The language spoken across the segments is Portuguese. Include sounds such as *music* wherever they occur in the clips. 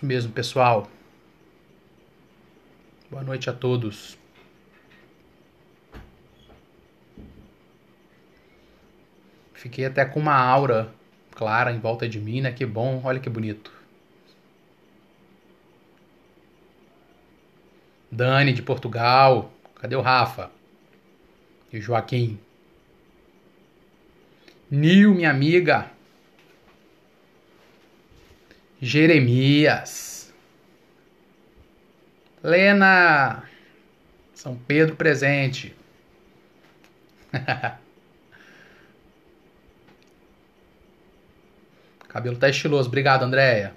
Isso mesmo, pessoal. Boa noite a todos. Fiquei até com uma aura clara em volta de mim, né? Que bom, olha que bonito. Dani de Portugal. Cadê o Rafa? E o Joaquim. Nil, minha amiga. Jeremias. Lena. São Pedro presente. *laughs* Cabelo tá estiloso. Obrigado, Andréia.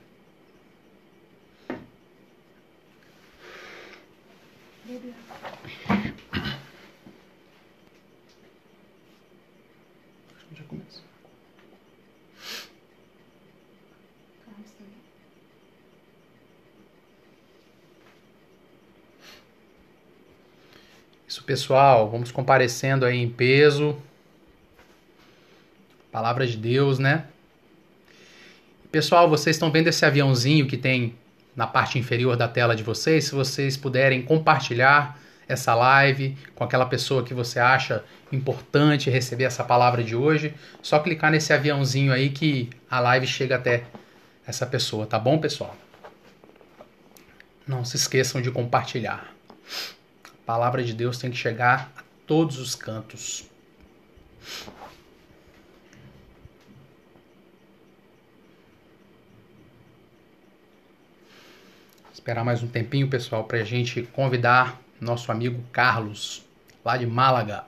Pessoal. Vamos comparecendo aí em peso. Palavra de Deus, né? Pessoal, vocês estão vendo esse aviãozinho que tem na parte inferior da tela de vocês? Se vocês puderem compartilhar essa live com aquela pessoa que você acha importante receber essa palavra de hoje, só clicar nesse aviãozinho aí que a live chega até essa pessoa, tá bom, pessoal? Não se esqueçam de compartilhar. A palavra de Deus tem que chegar a todos os cantos. Esperar mais um tempinho, pessoal, para a gente convidar nosso amigo Carlos, lá de Málaga.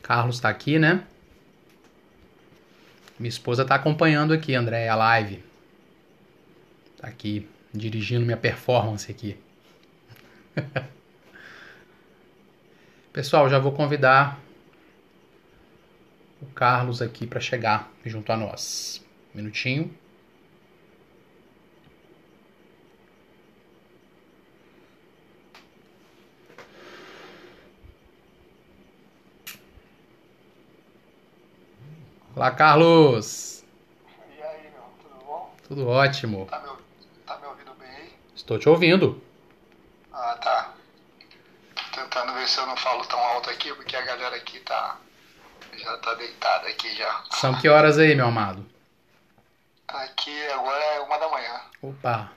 Carlos está aqui, né? Minha esposa está acompanhando aqui, André, a live. Tá aqui, dirigindo minha performance aqui. *laughs* Pessoal, já vou convidar o Carlos aqui para chegar junto a nós. Um minutinho. Olá, Carlos. E aí, meu, tudo bom? Tudo ótimo. Tá me, tá me ouvindo bem aí? Estou te ouvindo. Ah, tá. Tô tentando ver se eu não falo tão alto aqui, porque a galera aqui tá. Já tá deitada aqui já. São que horas aí, meu amado? Aqui agora é uma da manhã. Opa.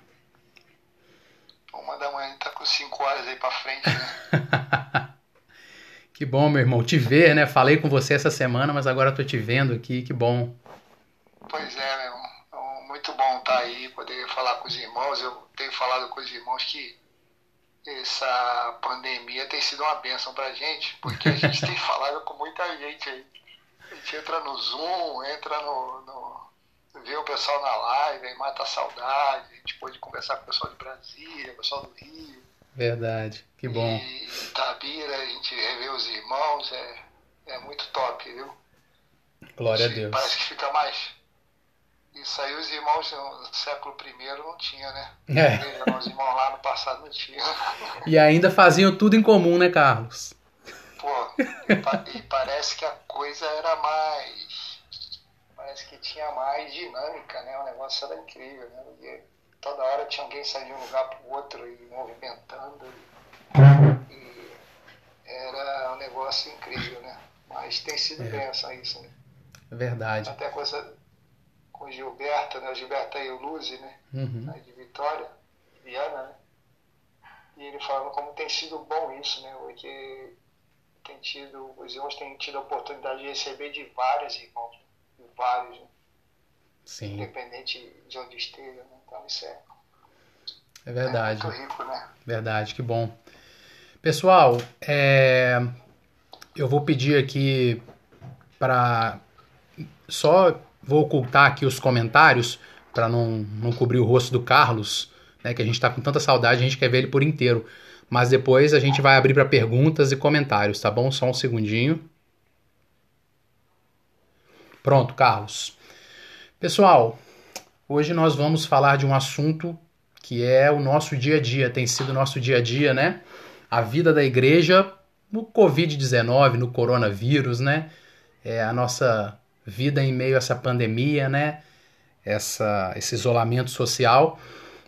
Uma da manhã tá com cinco horas aí pra frente, né? *laughs* que bom, meu irmão, te ver, né? Falei com você essa semana, mas agora tô te vendo aqui, que bom. pois é, meu. Então, Muito bom estar aí, poder falar com os irmãos. Eu tenho falado com os irmãos que essa pandemia tem sido uma bênção pra gente, porque a gente *laughs* tem falado com muita gente aí. A gente entra no Zoom, entra no. no vê o pessoal na live, aí mata a saudade. A gente pôde conversar com o pessoal de Brasília, o pessoal do Rio. Verdade, que bom. E Itabira, a gente revê os irmãos, é, é muito top, viu? Glória a Deus. Parece que fica mais. Isso aí os irmãos no século I não tinha, né? É. Os irmãos lá no passado não tinha. *laughs* E ainda faziam tudo em comum, né, Carlos? Pô, e, e parece que a coisa era mais. Parece que tinha mais dinâmica, né? O negócio era incrível, né? Porque toda hora tinha alguém saindo de um lugar pro outro e movimentando. E, e era um negócio incrível, né? Mas tem sido É. benção isso, né? É verdade. Até coisa com o Gilberto, né? O Gilberto e o Luzi, né? Uhum. né, de Vitória, Viana, né? E ele falando como tem sido bom isso, né? Porque tem tido, os irmãos têm tido a oportunidade de receber de vários irmãos, né? de vários, né? Sim, independente de onde esteja, né? Então isso é, é verdade. é muito rico, né? Verdade, que bom. Pessoal, é, eu vou pedir aqui para só vou ocultar aqui os comentários para não, não cobrir o rosto do Carlos, né, que a gente está com tanta saudade, a gente quer ver ele por inteiro. Mas depois a gente vai abrir para perguntas e comentários, tá bom? Só um segundinho. Pronto, Carlos. Pessoal, hoje nós vamos falar de um assunto que é o nosso dia a dia, tem sido o nosso dia a dia, né? A vida da igreja no Covid-19, no coronavírus, né? é, a nossa vida em meio a essa pandemia, né? Essa, esse isolamento social.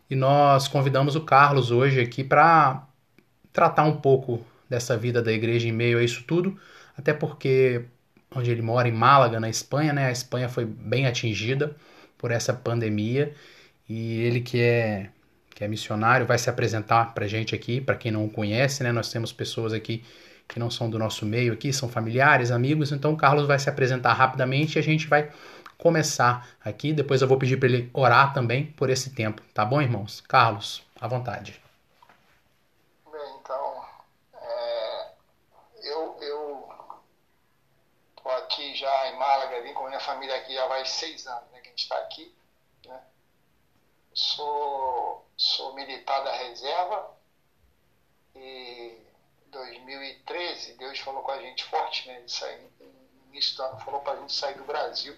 E nós convidamos o Carlos hoje aqui para tratar um pouco dessa vida da igreja em meio a isso tudo, até porque onde ele mora, em Málaga, na Espanha, né? A Espanha foi bem atingida por essa pandemia e ele que é que é missionário vai se apresentar para gente aqui, para quem não o conhece, né? Nós temos pessoas aqui que não são do nosso meio aqui, são familiares, amigos, então o Carlos vai se apresentar rapidamente e a gente vai começar aqui. Depois eu vou pedir para ele orar também por esse tempo, tá bom, irmãos? Carlos, à vontade. Bem, então, é, eu, eu tô aqui já em Málaga, vim com minha família aqui já vai seis anos né, gente está aqui. Né? Sou, sou militar da reserva e 2013, Deus falou com a gente forte, sair, no início do ano, falou para a gente sair do Brasil.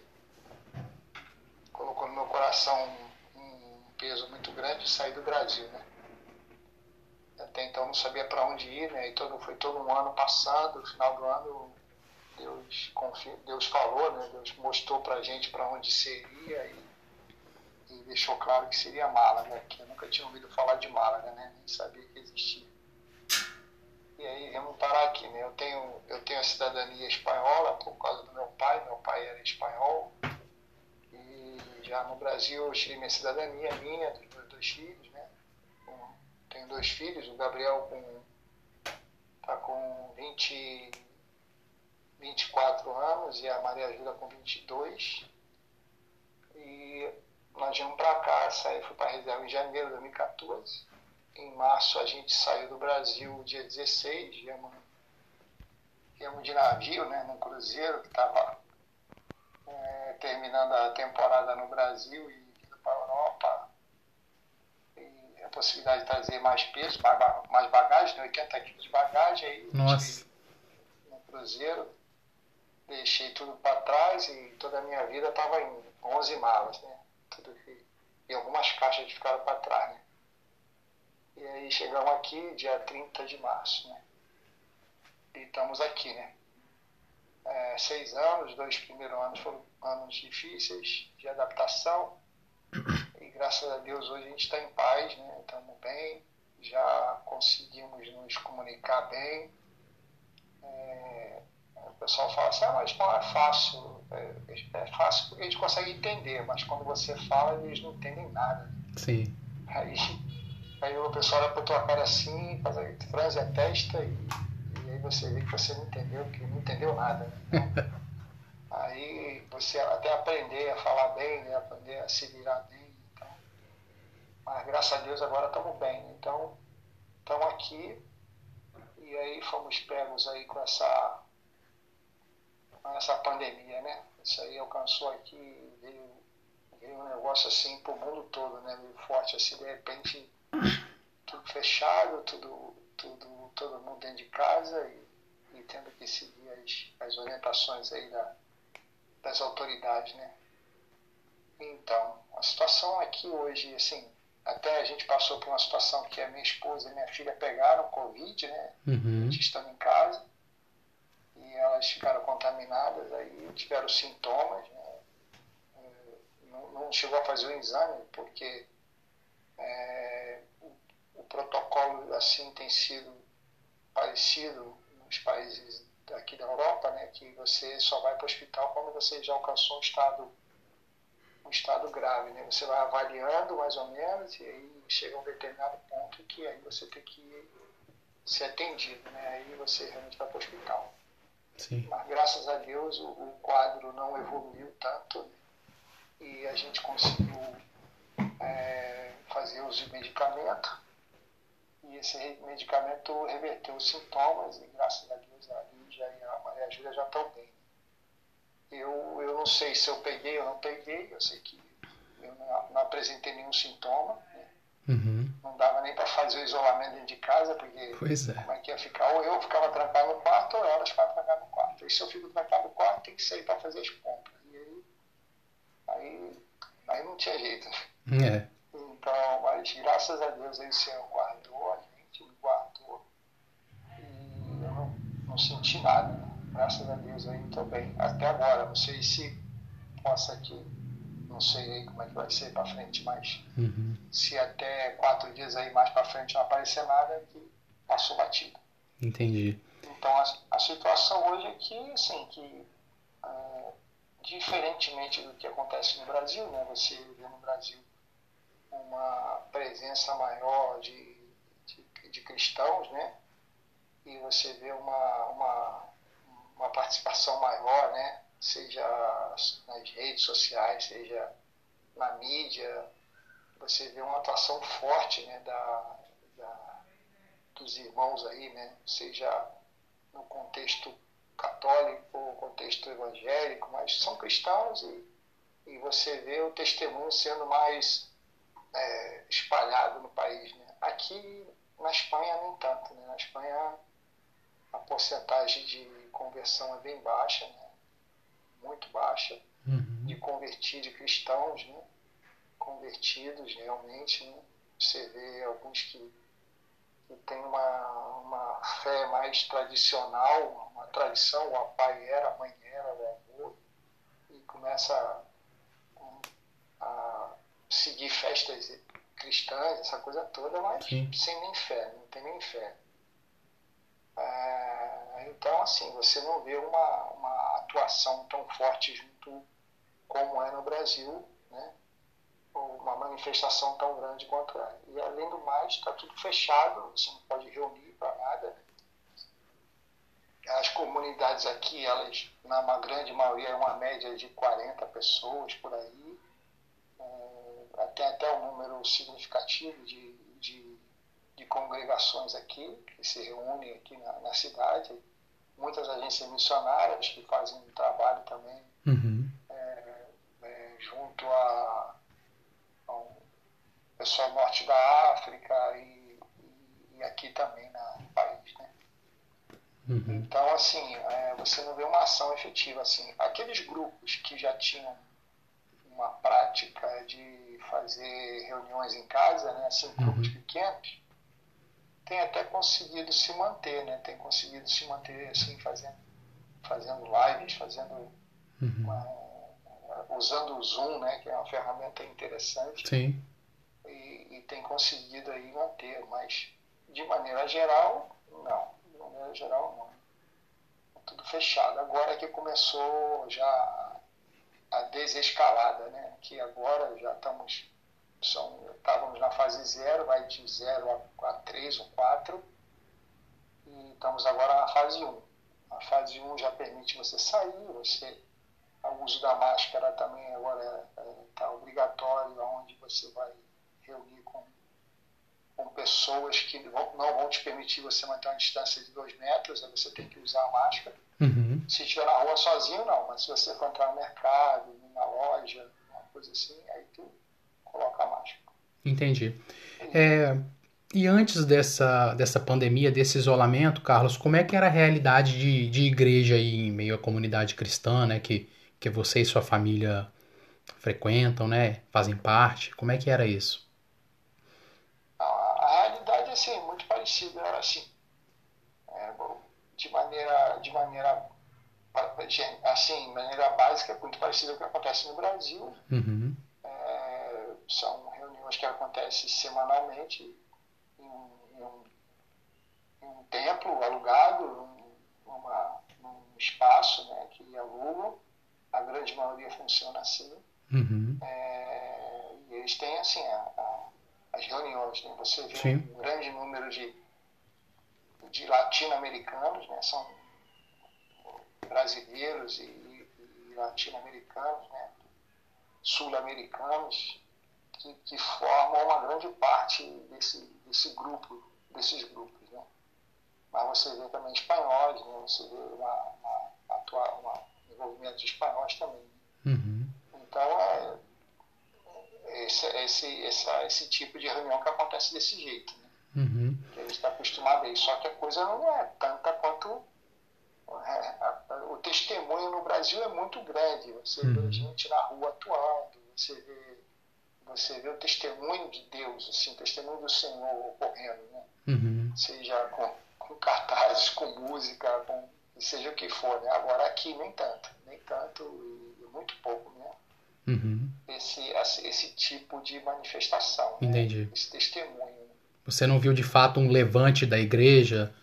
Colocou no meu coração um, um peso muito grande de sair do Brasil, né? Até então não sabia para onde ir, né? E todo, foi todo um ano passando, no final do ano Deus, Deus falou, né? Deus mostrou para a gente para onde seria e, e, deixou claro que seria Málaga, né? que eu nunca tinha ouvido falar de Málaga, né? Nem sabia que existia. E aí vamos parar aqui, né? Eu tenho, eu tenho a cidadania espanhola por causa do meu pai, meu pai era espanhol. E já no Brasil eu tirei minha cidadania, minha, dos meus dois filhos, né? tenho dois filhos, o Gabriel com, tá com 20, 24 anos e a Maria Júlia com 22. E nós viemos para cá, saí, fui para a reserva em janeiro de 2014 em março a gente saiu do Brasil dia 16, viemos, viemos de navio, né, num cruzeiro que estava é, terminando a temporada no Brasil e indo para a Europa. E a possibilidade de trazer mais peso, mais bagagem, né, 80 quilos de bagagem aí Nossa. no cruzeiro. Deixei tudo para trás e toda a minha vida estava em 11 malas, né? Tudo que, e algumas caixas ficaram para trás, né? E aí chegamos aqui dia 30 de março, né? E estamos aqui, né? É, seis anos, dois primeiros anos foram anos difíceis de adaptação. *coughs* E graças a Deus hoje a gente está em paz, né? Estamos bem, já conseguimos nos comunicar bem. É, o pessoal fala assim, ah, mas é fácil. É, é, fácil porque a gente consegue entender, mas quando você fala, eles não entendem nada. Sim. Aí Aí o pessoal olha pra tua cara assim, faz a franze a testa e, e, aí você vê que você não entendeu, que não entendeu nada. Né? *laughs* aí você até aprender a falar bem, né? aprender a se virar bem. Então. Mas graças a Deus agora estamos bem. Então, estamos aqui e aí fomos pegos aí com essa, com essa pandemia, né? Isso aí alcançou aqui, veio, veio um negócio assim pro mundo todo, né? Meio forte, assim, de repente tudo fechado, tudo, tudo, todo mundo dentro de casa e, e tendo que seguir as, as orientações aí da, das autoridades, né? Então, a situação aqui hoje, assim, até a gente passou por uma situação que a minha esposa e minha filha pegaram Covid, né? Uhum. Estando em casa elas ficaram contaminadas, aí tiveram sintomas, né? Não, não chegou a fazer o exame porque é, o, o, protocolo assim tem sido parecido nos países aqui da Europa, né, que você só vai para o hospital quando você já alcançou um estado um estado grave, né? Você vai avaliando mais ou menos e aí chega um determinado ponto que aí você tem que ser atendido, né? Aí você realmente vai para o hospital. Sim. Mas graças a Deus o, o quadro não evoluiu tanto e a gente conseguiu é, fazer uso de medicamento e esse medicamento reverteu os sintomas e graças a Deus a Lídia e a Maria Júlia já estão bem. Eu, eu não sei se eu peguei ou não peguei, eu sei que eu não, não apresentei nenhum sintoma. Né? Não dava nem para fazer o isolamento dentro de casa, porque é. como é que ia ficar? Ou eu ficava trancado no quarto, ou elas ficavam trancadas no quarto. E se eu fico trancado no quarto, tem que sair para fazer as compras. E aí, aí, aí não tinha jeito. É. Então, mas graças a Deus aí o Senhor guardou, a gente me guardou. E eu não, não senti nada. Né? graças a Deus aí estou bem. Até agora, não sei se possa aqui, não sei aí como é que vai ser para frente, mas Uhum. se até quatro dias aí mais para frente não aparecer nada, que passou batido. Entendi. Então a, a situação hoje é que, assim, que é, diferentemente do que acontece no Brasil, né, você vê no Brasil uma presença maior de, de, de cristãos, né, e você vê uma, uma, uma participação maior, né, seja nas redes sociais, seja na mídia, você vê uma atuação forte né, da, da, dos irmãos aí, né, seja no contexto católico, contexto evangélico, mas são cristãos e, e você vê o testemunho sendo mais é, espalhado no país. Né? Aqui na Espanha nem tanto, né? na Espanha a porcentagem de conversão é bem baixa, né? Muito baixa, Uhum. de convertir de cristãos, né? convertidos realmente. Né? Você vê alguns que, que têm uma, uma fé mais tradicional, uma tradição, o pai era, a mãe era, o avô, e começa a, a seguir festas cristãs, essa coisa toda, mas Sim. sem nem fé, não tem nem fé. É, então, assim, você não vê uma, uma atuação tão forte junto como é no Brasil, né? uma manifestação tão grande quanto é. E além do mais, está tudo fechado, você não pode reunir para nada. As comunidades aqui, elas, na uma grande maioria, é uma média de 40 pessoas por aí. É, tem até um número significativo de, de, de congregações aqui, que se reúnem aqui na, na cidade. Muitas agências missionárias que fazem um trabalho também Uhum. é, junto a, ao pessoal norte da África e, e aqui também na, no país, né? Uhum. Então, assim, é, você não vê uma ação efetiva, assim. Aqueles grupos que já tinham uma prática de fazer reuniões em casa, né, assim, grupos pequenos, tem até conseguido se manter, né? Tem conseguido se manter, assim, fazendo, fazendo lives, fazendo Uhum. uma- usando o Zoom, né, que é uma ferramenta interessante, Sim. e, e tem conseguido aí manter, mas de maneira geral, não. De maneira geral, não. É tudo fechado. Agora que começou já a desescalada, né, que agora já estamos, são, estávamos na fase zero, vai de 0 a, a 3 ou 4, e estamos agora na fase 1. A fase 1 já permite você sair, você o uso da máscara também agora está obrigatório, onde você vai reunir com, com pessoas que vão- não vão te permitir você manter uma distância de dois metros, aí você tem que usar a máscara. Uhum. Se estiver na rua sozinho, não, mas se você for entrar no mercado, numa loja, uma coisa assim, aí tu coloca máscara. Entendi. É, e antes dessa, dessa pandemia, desse isolamento, Carlos, como é que era a realidade de, de igreja aí em meio à comunidade cristã, né? Que, que você e sua família frequentam, né? Fazem parte. Como é que era isso? A, realidade assim, é muito parecida, era assim. É, de maneira, de maneira assim, maneira básica, é muito parecida com o que acontece no Brasil. Uhum. É, são reuniões que acontecem semanalmente em um, em um, em um templo alugado, num, espaço né, que alugam. A grande maioria funciona assim. Uhum. É, e eles têm assim a, a, as reuniões. Né? Você vê Sim. um grande número de, de latino-americanos, né? são brasileiros e, e latino-americanos, né? sul-americanos, que, que formam uma grande parte desse, desse grupo, desses grupos. Né? Mas você vê também espanhóis, né? você vê uma, uma, atua- uma envolvimento de espanhóis também. Uhum. Então, é esse, esse, essa, esse tipo de reunião que acontece desse jeito. Né? Uhum. A gente está acostumado a isso. Só que a coisa não é tanta quanto. é, a- o testemunho no Brasil é muito grande. Você Uhum. vê gente na rua atuando, você vê, você vê o testemunho de Deus, assim, o testemunho do Senhor ocorrendo. Né? Uhum. Seja com, com cartazes, com música, com seja o que for, né? Agora aqui nem tanto, nem tanto e muito pouco, né? Uhum. Esse, esse, tipo de manifestação, né? Entendi. esse testemunho. Você não viu de fato um levante da igreja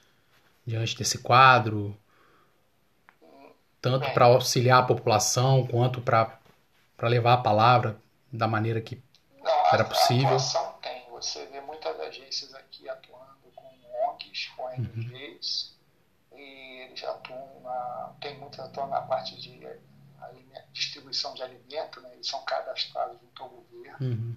diante desse quadro, tanto Bem. para auxiliar a população quanto para levar a palavra da maneira que Era possível. a atuação tem. Você vê muitas agências aqui atuando com ONGs, com ONGs, e eles atuam na. Tem muitos atuam na parte de alime- distribuição de alimento, né? eles são cadastrados junto ao governo, Uhum.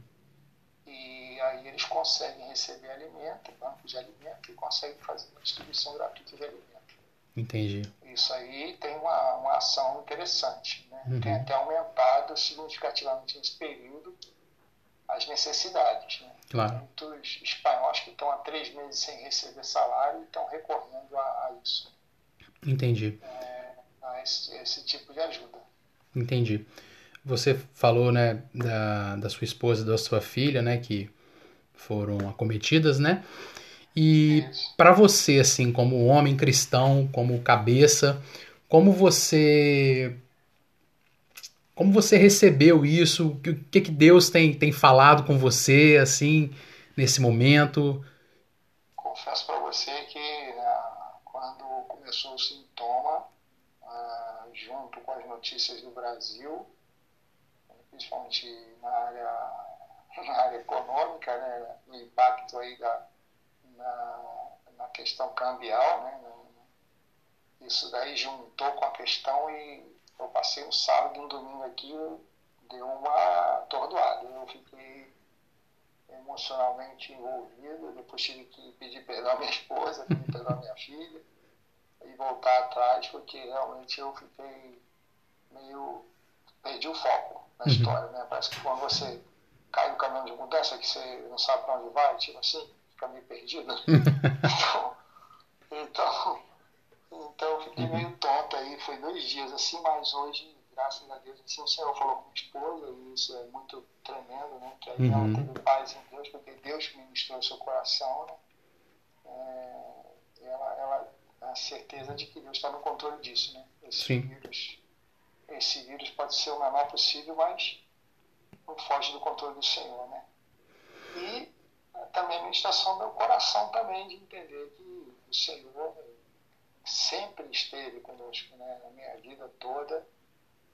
e aí eles conseguem receber alimento, bancos de alimento, e conseguem fazer uma distribuição gratuita de alimento. entendi. Isso aí tem uma, uma ação interessante. Né? Uhum. Tem até aumentado significativamente nesse período as necessidades. Né? Claro. Muitos espanhóis que estão há três meses sem receber salário estão recorrendo a, a isso, Entendi. a esse, esse tipo de ajuda. Entendi. Você falou, né, da, da sua esposa e da sua filha, né, que foram acometidas, né? E para você, assim, como homem cristão, como cabeça, como você como você recebeu isso? O que, que Deus tem, tem falado com você, assim, nesse momento? Confesso para você que ah, quando começou o sintoma, ah, junto com as notícias do Brasil, principalmente na área, *laughs* na área econômica, né, no impacto aí da, na, na questão cambial, né, no- isso daí juntou com a questão e eu passei um sábado e um domingo aqui, deu uma atordoada. Eu fiquei emocionalmente envolvido, depois tive que pedir perdão à minha esposa, pedir perdão à minha *laughs* filha e voltar atrás, porque realmente eu fiquei meio. perdi o foco na Uhum. história, né? Parece que quando você cai no caminhão de mudança, que você não sabe para onde vai, tipo assim, fica meio perdido. *laughs* então, então, então eu fiquei meio tonto aí, foi dois dias assim, mas hoje, graças a Deus, assim, o Senhor falou com minha esposa, e isso é muito tremendo, né? Que aí Uhum. ela teve paz em Deus, porque Deus ministrou seu coração, né? É, ela, ela a certeza de que Deus está no controle disso, né? Esse Sim. vírus, esse vírus pode ser o menor possível, mas não foge do controle do Senhor, né? E também a ministração do meu coração também de entender que o Senhor sempre esteve conosco, né? Na minha vida toda.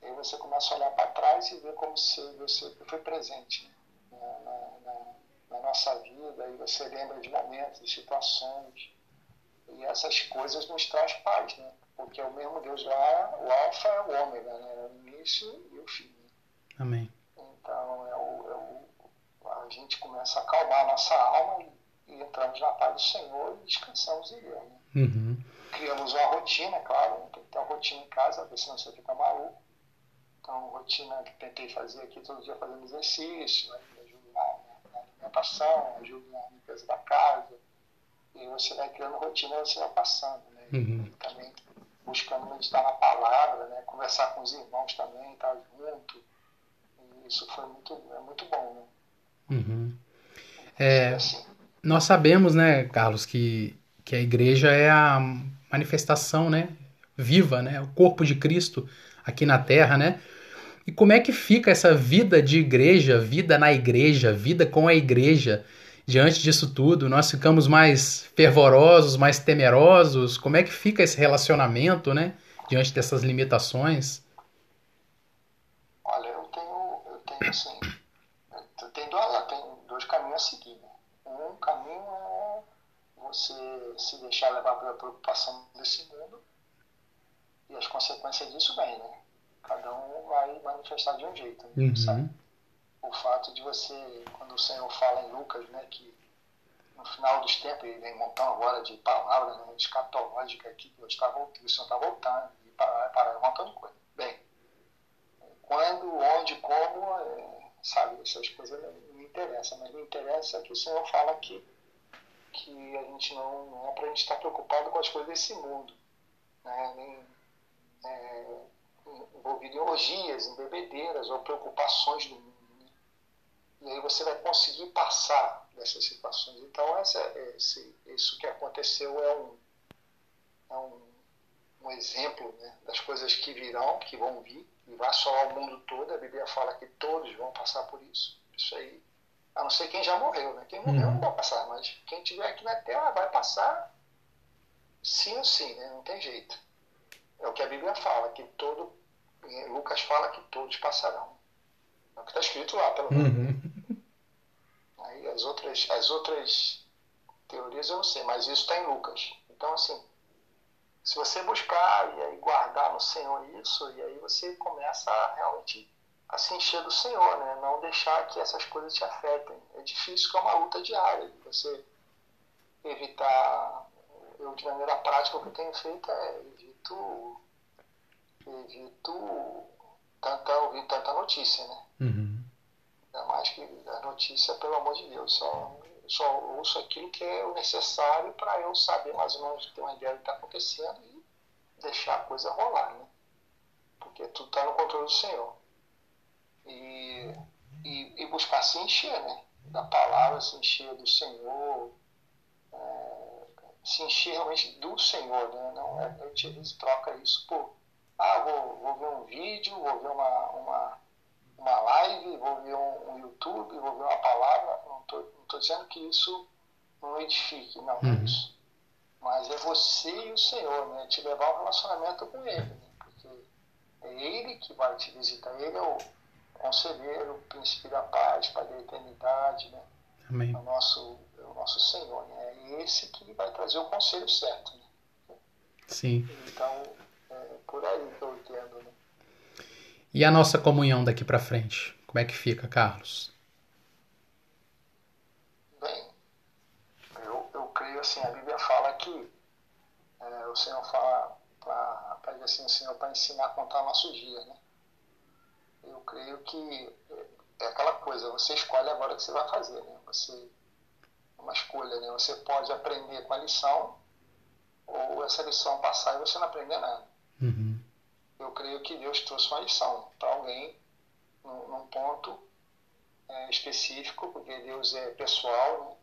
E aí você começa a olhar para trás e ver como se você foi presente né? na, na, na, nossa vida. E você lembra de momentos, de situações. E essas coisas nos traz paz, né? Porque é o mesmo Deus lá, o alfa é o ômega, né? O início e o fim. Amém. Então é o, é o, a gente começa a acalmar a nossa alma e, e entramos na paz do Senhor e descansamos em Deus. Né? Uhum. Criamos uma rotina, claro, né? tem que ter uma rotina em casa, porque senão você fica maluco. Então, rotina que tentei fazer aqui todo dia fazendo exercício, me ajuda na, na alimentação, ajuda na limpeza da casa. E você vai criando rotina e você vai passando, né? Uhum. Também buscando meditar na palavra, né? Conversar com os irmãos também, estar junto. E isso foi muito, é muito bom, né? Uhum. É, Assim, nós sabemos, né, Carlos, que, que a igreja é a manifestação, né, viva, né, o corpo de Cristo aqui na Terra, né? E como é que fica essa vida de igreja, vida na igreja, vida com a igreja diante disso tudo? Nós ficamos mais fervorosos, mais temerosos? Como é que fica esse relacionamento, né, diante dessas limitações? olha, eu tenho, eu tenho assim, eu tenho dois, caminhos a seguir. Né? Um caminho é você se deixar levar pela preocupação desse mundo e as consequências disso vêm, né? Cada um vai manifestar de um jeito, né? Uhum. sabe? O fato de você, quando o Senhor fala em Lucas, né, que no final dos tempos, ele vem montando agora de palavras né, escatológicas aqui, que Deus tá voltando, o Senhor está voltando, e para, para um montão de coisa. Bem, quando, onde, como, é, sabe, essas coisas não, me interessam, mas me interessa que o Senhor fala aqui que a gente não, não é para a gente estar preocupado com as coisas desse mundo, né, nem é, envolvido em orgias, em bebedeiras ou preocupações do mundo. né? E aí você vai conseguir passar dessas situações. Então, essa, esse, isso que aconteceu é um, é um, um exemplo né, das coisas que virão, que vão vir, e vai assolar o mundo todo. A Bíblia fala que todos vão passar por isso. Isso aí, a não ser quem já morreu, né? Quem morreu uhum. não vai passar, mas quem estiver aqui na Terra vai passar sim ou sim, né? Não tem jeito. É o que a Bíblia fala, que todo. Lucas fala que todos passarão. É o que está escrito lá, pelo menos. Uhum. Aí as outras, as outras teorias eu não sei, mas isso está em Lucas. Então, assim, se você buscar e aí guardar no Senhor isso, e aí você começa a realmente a se encher do Senhor, né? Não deixar que essas coisas te afetem. É difícil, que é uma luta diária. Você evitar. Eu, de maneira prática, o que eu tenho feito é evito. Evito tanta, ouvir tanta notícia, né? Uhum. Ainda mais que a notícia, pelo amor de Deus, só só ouço aquilo que é o necessário para eu saber mais ou menos ter uma ideia do que está acontecendo e deixar a coisa rolar, né? Porque tudo está no controle do Senhor. E, e, e, buscar se encher, né? Da palavra, se encher do Senhor, é, se encher realmente do Senhor, né? Não, é, a gente às vezes troca isso por, ah, vou, vou ver um vídeo, vou ver uma, uma, uma live, vou ver um, um YouTube, vou ver uma palavra, não estou estou dizendo que isso não edifique, não é uhum. é isso. Mas é você e o Senhor, né? Te levar ao relacionamento com Ele, né? Porque é Ele que vai te visitar. Ele é o conselheiro, o príncipe da paz, Pai da eternidade, né? Amém. É o nosso, é o nosso Senhor, né? É esse que vai trazer o conselho certo, né? Sim. Então, é por aí que eu entendo, né? E a nossa comunhão daqui para frente? Como é que fica, Carlos? assim, a Bíblia fala que é, o Senhor fala para assim, o Senhor para ensinar a contar nossos dias, né? Eu creio que é aquela coisa, você escolhe agora o que você vai fazer, né? Você é uma escolha, né? Você pode aprender com a lição ou essa lição passar e você não aprender nada. Uhum. Eu creio que Deus trouxe uma lição para alguém num, num ponto é, específico, porque Deus é pessoal, né?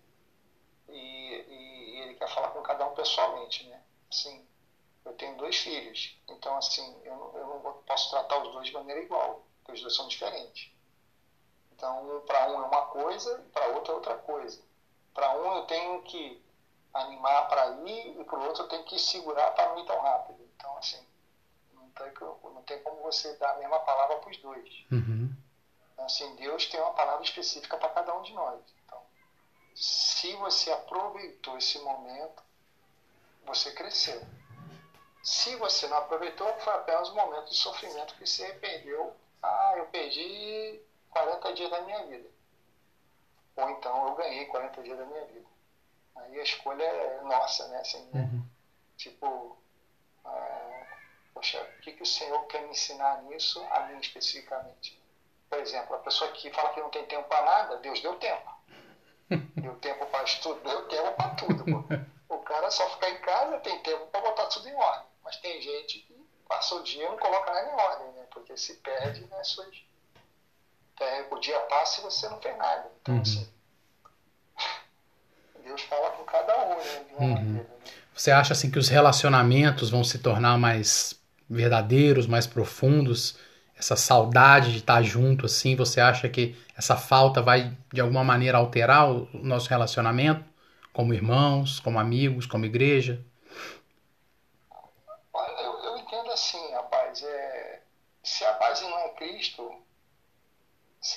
E, e ele quer falar com cada um pessoalmente, né? Assim, eu tenho dois filhos, então assim, eu eu não posso tratar os dois de maneira igual, porque os dois são diferentes. Então, para um é uma coisa e para outro é outra coisa. Para um eu tenho que animar para ir e para o outro eu tenho que segurar para não ir tão rápido. Então, assim, não tem, não tem como você dar a mesma palavra para os dois. Uhum. Então, assim, Deus tem uma palavra específica para cada um de nós se você aproveitou esse momento, você cresceu. Se você não aproveitou, foi apenas um momento de sofrimento que você perdeu. Ah, eu perdi 40 dias da minha vida. Ou então eu ganhei 40 dias da minha vida. Aí a escolha é nossa, né? Assim, né? Uhum. Tipo, é, poxa, o que, que o Senhor quer me ensinar nisso, a mim especificamente? Por exemplo, a pessoa que fala que não tem tempo para nada, Deus deu tempo. *laughs* Deu tempo para estudar, deu tempo para tudo. Pô. O cara só ficar em casa tem tempo para botar tudo em ordem. Mas tem gente que passa o dia e não coloca nada em ordem, né? Porque se perde né, suas. O dia passa e você não fez nada. Então, uhum. assim. *laughs* Deus fala com cada um, né? Uhum. Maneira, né? Você acha assim que os relacionamentos vão se tornar mais verdadeiros, mais profundos? essa saudade de estar junto assim, você acha que essa falta vai de alguma maneira alterar o nosso relacionamento como irmãos, como amigos, como igreja? Olha, eu, eu entendo assim, rapaz, é, se a base não é Cristo,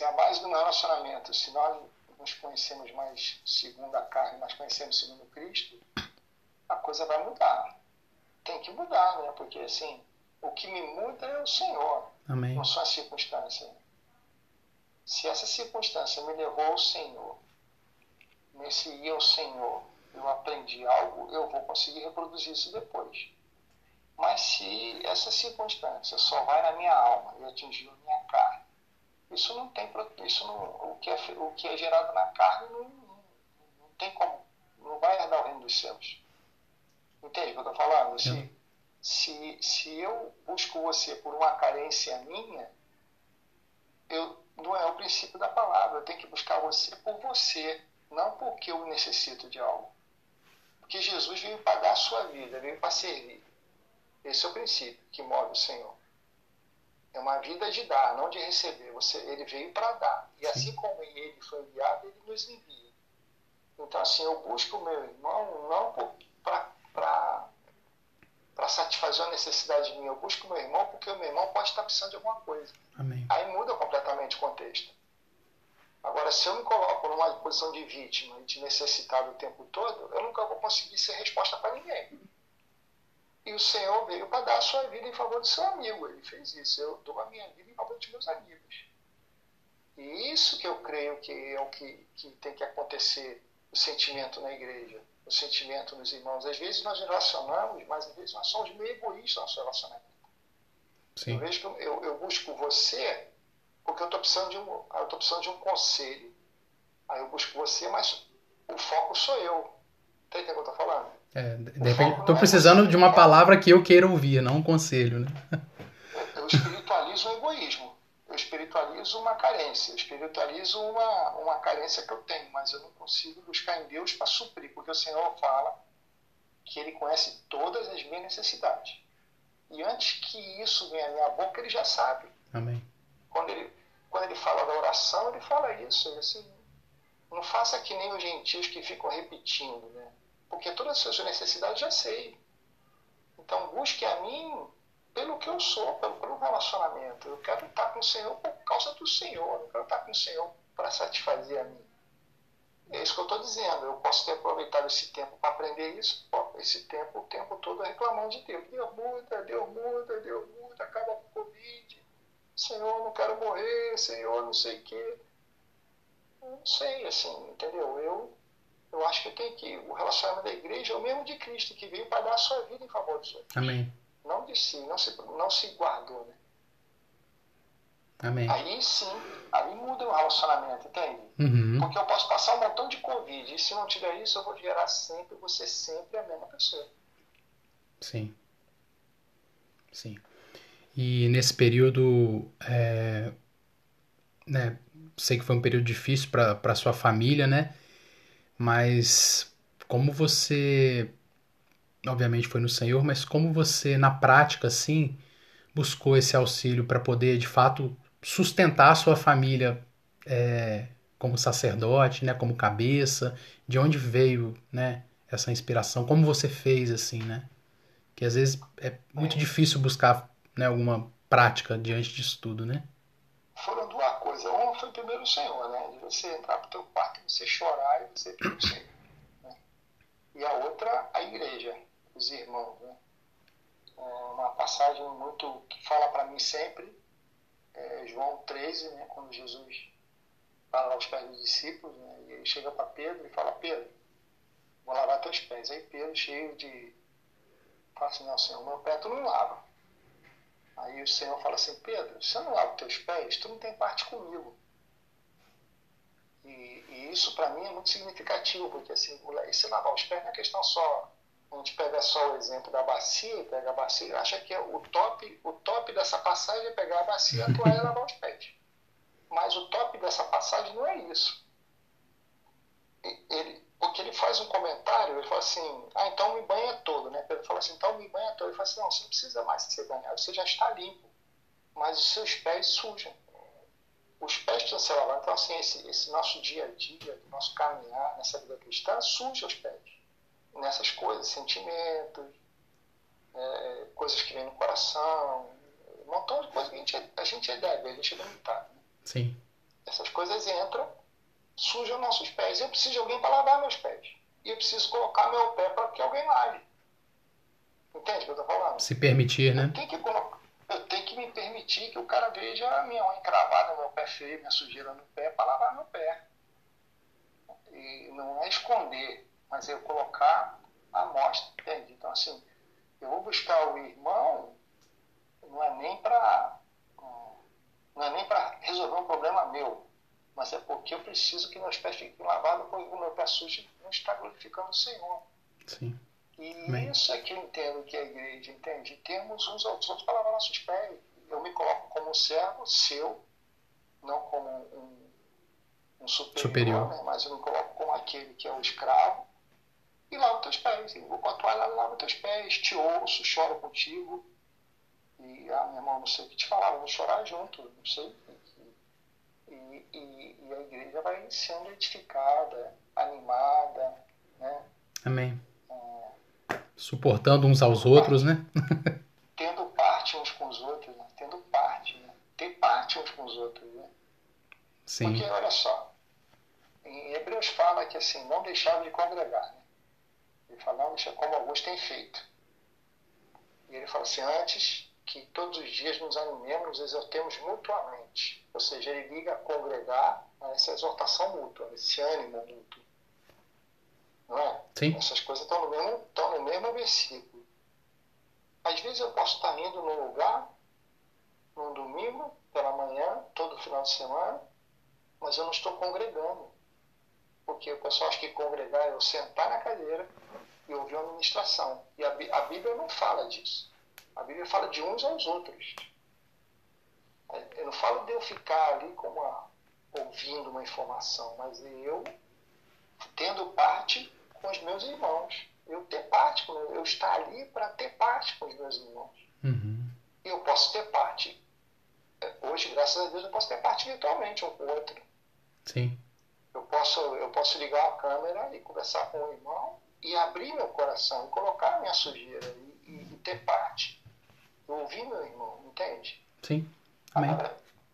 se a base do meu relacionamento, se nós nos conhecemos mais segundo a carne, mas conhecemos segundo Cristo, a coisa vai mudar. Tem que mudar, né? Porque assim, o que me muda é o Senhor. Amém. Não só a circunstância. Se essa circunstância me levou ao Senhor, nesse ir ao Senhor, eu aprendi algo, eu vou conseguir reproduzir isso depois. Mas se essa circunstância só vai na minha alma e atingiu a minha carne, isso não tem isso não, o que é o que é gerado na carne não, não, tem como não vai herdar o reino dos céus. Entende o que eu estou falando? Se, se, se eu busco você por uma carência minha, eu, não é o princípio da palavra. Eu tenho que buscar você por você, não porque eu necessito de algo. Porque Jesus veio pagar a sua vida, veio para servir. Esse é o princípio que move o Senhor. É uma vida de dar, não de receber. Você, ele veio para dar. E assim como ele foi enviado, ele nos envia. Então, assim, eu busco o meu irmão não para satisfazer uma necessidade minha. Eu busco o meu irmão porque o meu irmão pode estar precisando de alguma coisa. Amém. Aí muda completamente o contexto. Agora, se eu me coloco numa posição de vítima e de necessitado o tempo todo, eu nunca vou conseguir ser resposta para ninguém. E o Senhor veio para dar a sua vida em favor do seu amigo. Ele fez isso. Eu dou a minha vida em favor dos meus amigos. E isso que eu creio que é o que, que tem que acontecer, o sentimento na igreja, o sentimento nos irmãos. Às vezes nós relacionamos, mas às vezes nós somos meio egoístas no nosso relacionamento. Sim. Eu vejo que eu, eu busco você porque eu estou precisando, de um, eu precisando de um conselho. Aí eu busco você, mas o foco sou eu. Tem o que eu estou falando? É, estou é precisando é de uma palavra que eu queira ouvir, não um conselho. Né? Eu espiritualizo o egoísmo. Eu espiritualizo uma carência. Eu espiritualizo uma, uma carência que eu tenho, mas eu não consigo buscar em Deus para suprir, porque o Senhor fala que Ele conhece todas as minhas necessidades. E antes que isso venha à minha boca, Ele já sabe. Amém. Quando ele, quando ele fala da oração, ele fala isso. Ele, assim, não faça que nem os gentios que ficam repetindo, né? Porque todas as suas necessidades já sei. Então busque a mim pelo que eu sou, pelo, pelo relacionamento. Eu quero estar com o Senhor por causa do Senhor. Eu quero estar com o Senhor para satisfazer a mim. É isso que eu estou dizendo. Eu posso ter aproveitado esse tempo para aprender isso, esse tempo, o tempo todo reclamando de Deus. Deus muda, Deus muda, Deus muda, acaba com o Covid. Senhor, não quero morrer, Senhor, não sei o quê. Não sei, assim, entendeu? Eu, eu acho que tem que. O relacionamento da igreja é o mesmo de Cristo, que veio para dar a sua vida em favor dos outros. Amém. Não de si, não se, não se guardou, né? Amém. Aí sim, aí muda o relacionamento, entende? Uhum. Porque eu posso passar um montão de Covid, e se não tiver isso, eu vou gerar sempre, você sempre a mesma pessoa. Sim. Sim. E nesse período, é, né, sei que foi um período difícil para sua família, né? Mas como você, obviamente foi no Senhor, mas como você na prática, assim, buscou esse auxílio para poder de fato sustentar a sua família é, como sacerdote, né, como cabeça, de onde veio, né, essa inspiração, como você fez assim, né? Que às vezes é muito difícil buscar né, alguma prática diante disso tudo, né? Foram duas coisas. Uma foi primeiro o Senhor, né? De você entrar para o teu quarto, você chorar e você pedir o Senhor. Né? E a outra, a igreja, os irmãos, né? É uma passagem muito que fala para mim sempre, é João 13, né? Quando Jesus fala aos pés dos discípulos, né? E ele chega para Pedro e fala, Pedro, vou lavar teus pés. Aí Pedro, cheio de... Fala assim, não, Senhor, meu pé tu não lava. Aí o Senhor fala assim, Pedro, se eu não lavo teus pés, tu não tem parte comigo. E, e isso para mim é muito significativo, porque assim, esse lavar os pés não é questão só, a gente pega só o exemplo da bacia, pega a bacia e acha que é o top, o top dessa passagem é pegar a bacia, a e lavar os pés. Mas o top dessa passagem não é isso. Ele, porque ele faz um comentário, ele fala assim, ah, então me banha todo, né? Pedro fala assim, então me banha todo. Ele fala assim, não, você não precisa mais ser banhado, você já está limpo, mas os seus pés sujam. Os pés lavados. Então, assim, esse, esse nosso dia a dia, nosso caminhar nessa vida cristã, suja os pés. Nessas coisas, sentimentos, é, coisas que vêm no coração, um montão de coisas que a gente, a gente é débil, a gente é limitado. Né? Sim. Essas coisas entram sujam nossos pés. Eu preciso de alguém para lavar meus pés. E eu preciso colocar meu pé para que alguém lave. Entende o que eu estou falando? Se permitir, né? Tenho, que colocar, eu tenho que me permitir que o cara veja a minha unha cravada, meu pé feio, minha sujeira no pé, para lavar meu pé. E não é esconder, mas é eu colocar a mostra, entende? Então, assim, eu vou buscar o irmão, não é nem para não é nem para resolver um problema meu, mas é porque eu preciso que meus pés fiquem lavados, porque o meu pé sujo não está glorificando o Senhor. Sim. E Bem. isso é que eu entendo que é a igreja, entende? Temos uns aos outros para lavar nossos pés. Eu me coloco como um servo seu, não como um, um superior, superior. Né? mas eu me coloco como aquele que é o escravo, e lavo teus pés. Eu vou com a toalha, lavo teus pés, te ouço, choro contigo. E, ah, meu irmão, não sei o que te falar, vamos chorar junto, não sei. E, e, e a igreja vai sendo edificada, animada, né? Amém. Suportando uns aos outros, né? *laughs* tendo parte uns com os outros, né? tendo parte, né? ter parte uns com os outros, né? Sim. Porque, olha só, em Hebreus fala que assim, não deixava de congregar, né? Ele fala, não deixa como alguns têm feito. E ele fala assim, antes que todos os dias nos animemos, nos exortemos mutuamente. Ou seja, ele liga a congregar a essa exortação mútua, esse ânimo mútuo. Não é? Sim. Essas coisas estão no mesmo, estão no mesmo versículo. Às vezes eu posso estar indo num lugar, num domingo, pela manhã, todo final de semana, mas eu não estou congregando. Porque o pessoal acha que congregar é eu sentar na cadeira e ouvir uma ministração. E a, a Bíblia não fala disso. A Bíblia fala de uns aos outros. Eu não falo de eu ficar ali como uma, ouvindo uma informação, mas eu tendo parte com os meus irmãos. Eu ter parte, com, eu estar ali para ter parte com os meus irmãos. Uhum. E eu posso ter parte. Hoje, graças a Deus, eu posso ter parte virtualmente um com o outro. Sim. Eu posso, eu posso ligar a câmera e conversar com o irmão e abrir meu coração e colocar a minha sujeira e, e, e ter parte. Eu ouvir meu irmão, entende? Sim. Amém.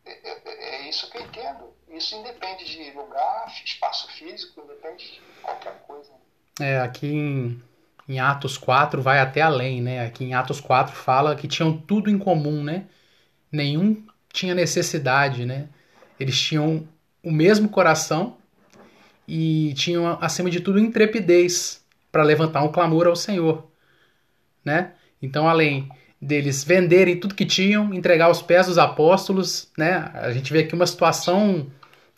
é, é, é, isso que eu entendo. Isso independe de lugar, espaço físico, independe de qualquer coisa. É, aqui em, em Atos 4 vai até além, né? Aqui em Atos 4 fala que tinham tudo em comum, né? Nenhum tinha necessidade, né? Eles tinham o mesmo coração e tinham, acima de tudo, intrepidez para levantar um clamor ao Senhor, né? Então, além deles venderem tudo que tinham, entregar aos pés dos apóstolos, né? A gente vê aqui uma situação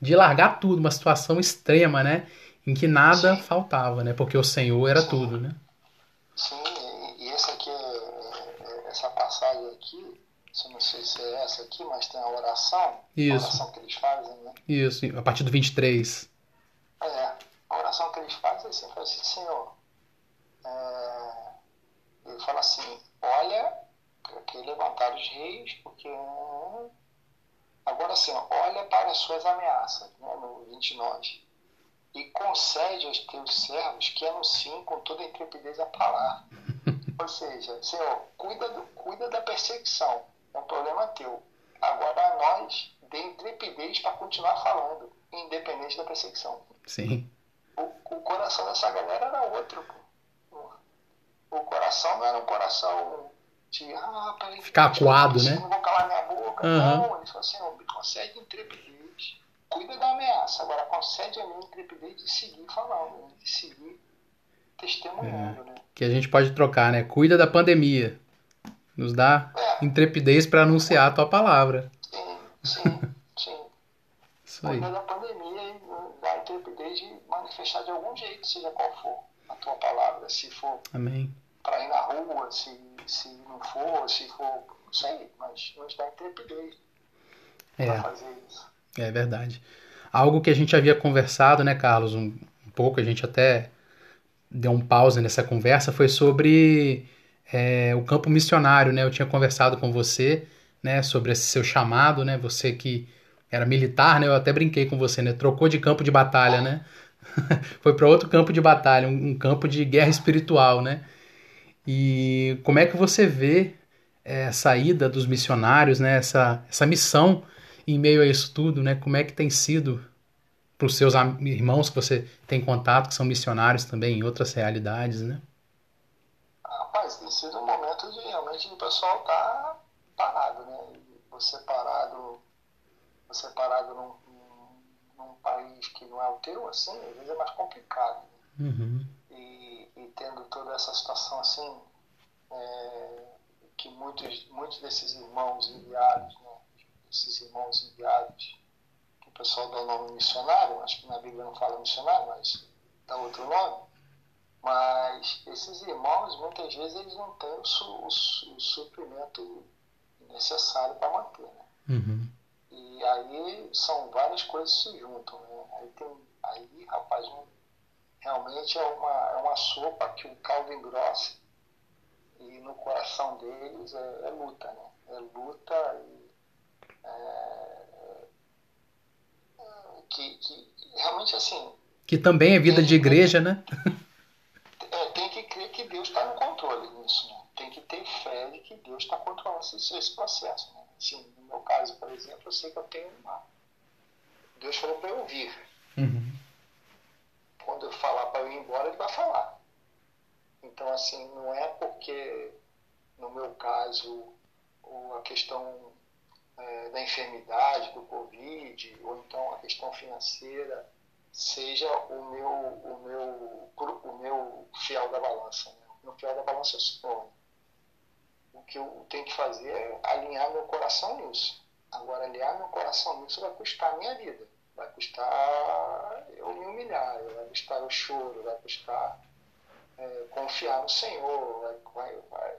de largar tudo, uma situação extrema, né? Em que nada Sim. faltava, né? Porque o Senhor era Sim. tudo, né? Sim, e, e essa aqui, é, é, essa passagem aqui, eu não sei se é essa aqui, mas tem a oração, Isso. a oração que eles fazem, né? Isso, a partir do 23. É, a oração que eles fazem é assim, fala assim, Senhor, é, ele fala assim, olha, que levantar os reis, porque agora assim, olha para as suas ameaças, né, no 29, e concede aos teus servos que anunciem com toda a intrepidez a palavra. *laughs* Ou seja, Senhor, cuida, do, cuida da perseguição, é um problema teu. Agora nós dê intrepidez para continuar falando, independente da perseguição. Sim. O, o coração dessa galera era outro. Pô. O coração não era um coração de ah, peraí, Ficar acuado, né? Não vou calar minha boca. Uhum. Não, ele falou assim, me concede intrepidez. Cuida da ameaça, agora concede a mim intrepidez de seguir falando, né? de seguir testemunhando, né? Que a gente pode trocar, né? Cuida da pandemia. Nos dá É, intrepidez para anunciar a tua palavra. sim, sim, sim. *laughs* Isso aí. Cuida da pandemia e dá intrepidez de manifestar de algum jeito, seja qual for a tua palavra, se for Amém. para ir na rua, se, se não for, se for, não sei, mas nos dá intrepidez para É. fazer isso. É verdade. Algo que a gente havia conversado, né, Carlos, um, um pouco, a gente até deu um pause nessa conversa, foi sobre é, o campo missionário, né? Eu tinha conversado com você, né, sobre esse seu chamado, né? Você que era militar, né? Eu até brinquei com você, né? Trocou de campo de batalha, né? *laughs* foi para outro campo de batalha, um, um campo de guerra espiritual, né? E como é que você vê é, a saída dos missionários, né? Essa, essa missão em meio a isso tudo, né? Como é que tem sido para os seus irmãos que você tem contato, que são missionários também em outras realidades, né? Rapaz, tem sido um momento de realmente o pessoal tá parado, né? Você parado, você parado num, num, num país que não é o teu, assim, às vezes é mais complicado. né? Uhum. E, e tendo toda essa situação assim, é, que muitos, muitos desses irmãos enviados, né? Esses irmãos enviados, que o pessoal dá o nome missionário, acho que na Bíblia não fala missionário, mas dá outro nome. Mas esses irmãos, muitas vezes, eles não têm o, su, o, o suprimento necessário para manter. Né? Uhum. E aí são várias coisas que se juntam. Né? Aí, tem, aí rapaz, não, realmente é uma, é uma sopa que o caldo engrossa e no coração deles é, é luta, né? É luta e que, que realmente assim. Que também é vida de igreja, né? *laughs* É, tem que crer que Deus está no controle nisso, né? Tem que ter fé de que Deus está controlando esse, esse processo, né? Assim, no meu caso, por exemplo, eu sei que eu tenho uma. Deus falou para eu ouvir. Uhum. Quando eu falar para eu ir embora, ele vai falar. Então, assim, não é porque, no meu caso, a questão é, da enfermidade, do Covid, ou então a questão financeira, seja o meu, o meu, o meu fiel da balança. Né? O meu fiel da balança é o. O que eu tenho que fazer é alinhar meu coração nisso. Agora, alinhar meu coração nisso vai custar a minha vida. Vai custar eu me humilhar, vai custar o choro, vai custar é, confiar no Senhor, vai, vai, vai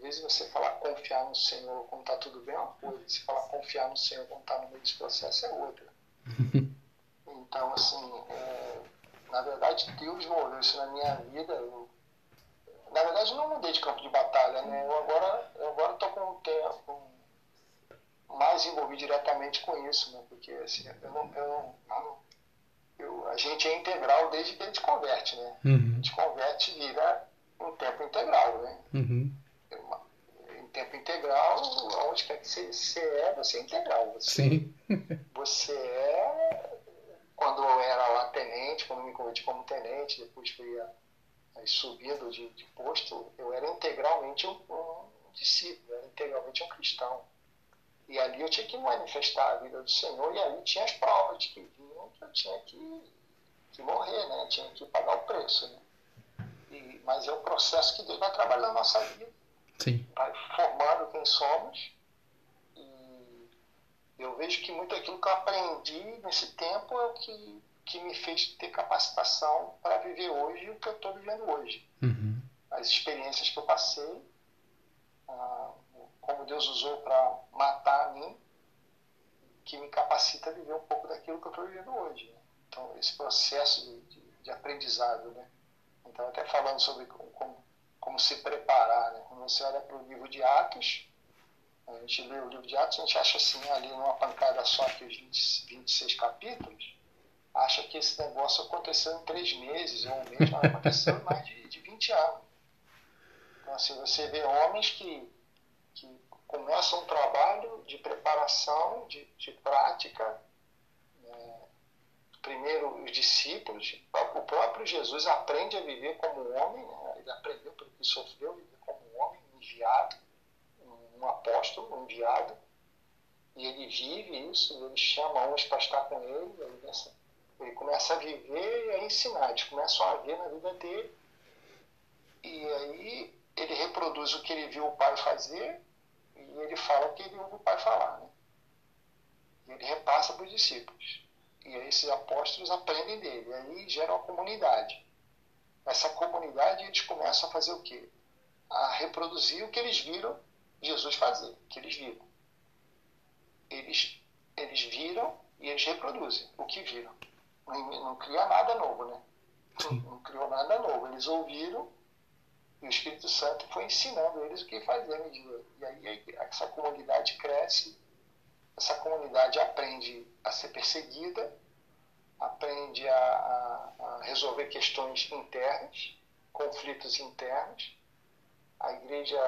às vezes você falar confiar no Senhor quando está tudo bem é uma coisa, se falar confiar no Senhor quando está no meio desse processo é outra. *laughs* Então, assim, é, na verdade, Deus moveu isso na minha vida. Eu, na verdade, não mudei de campo de batalha, né? Eu agora eu agora estou com o tempo mais envolvido diretamente com isso, né? Porque, assim, eu não, eu não, eu não eu, a gente é integral desde que a gente converte, né? Uhum. A gente converte e vira um tempo integral, né? Uhum. Em tempo integral, onde quer que você, você é, você é integral. Você, Sim. você é, quando eu era lá tenente, quando me converti como tenente, depois fui a, a, subindo de, de, posto, eu era integralmente um, um discípulo, era integralmente um cristão. E ali eu tinha que manifestar a vida do Senhor, e ali tinha as provas de que eu tinha que, que morrer, né? tinha que pagar o preço. Né? E, mas é um processo que Deus vai trabalhando na nossa vida. Sim. Vai formando quem somos. E eu vejo que muito aquilo que eu aprendi nesse tempo é o que, que me fez ter capacitação para viver hoje o que eu estou vivendo hoje. Uhum. As experiências que eu passei, ah, como Deus usou para matar a mim, que me capacita a viver um pouco daquilo que eu estou vivendo hoje. Né? Então, esse processo de, de, de, aprendizado. Né? Então, até falando sobre como, como, se preparar. Né? Quando você olha para o livro de Atos, a gente lê o livro de Atos, a gente acha assim, ali numa pancada só que os 20, 26 capítulos, acha que esse negócio aconteceu em três meses ou um mês, mas aconteceu em mais de, de 20 anos. Então, assim, você vê homens que, que começa um trabalho de preparação, de, de prática. Né? Primeiro, os discípulos, o próprio Jesus aprende a viver como homem, né? Ele aprendeu pelo que sofreu, como homem, enviado, um apóstolo, um enviado, e ele vive isso, ele chama uns para estar com ele, ele começa, ele começa a viver e a ensinar, eles começam a ver na vida dele, e aí ele reproduz o que ele viu o pai fazer, e ele fala o que ele ouve o Pai falar. Né? Ele repassa para os discípulos. E aí esses apóstolos aprendem dele. E aí gera uma comunidade. Essa comunidade eles começam a fazer o quê? A reproduzir o que eles viram Jesus fazer, que eles viram. Eles, eles viram e eles reproduzem o que viram. Não, não cria nada novo, né? Não, não criou nada novo. Eles ouviram e o Espírito Santo foi ensinando eles o que fazer à medida. E aí essa comunidade cresce, essa comunidade aprende a ser perseguida, aprende a, a, a resolver questões internas, conflitos internos. A igreja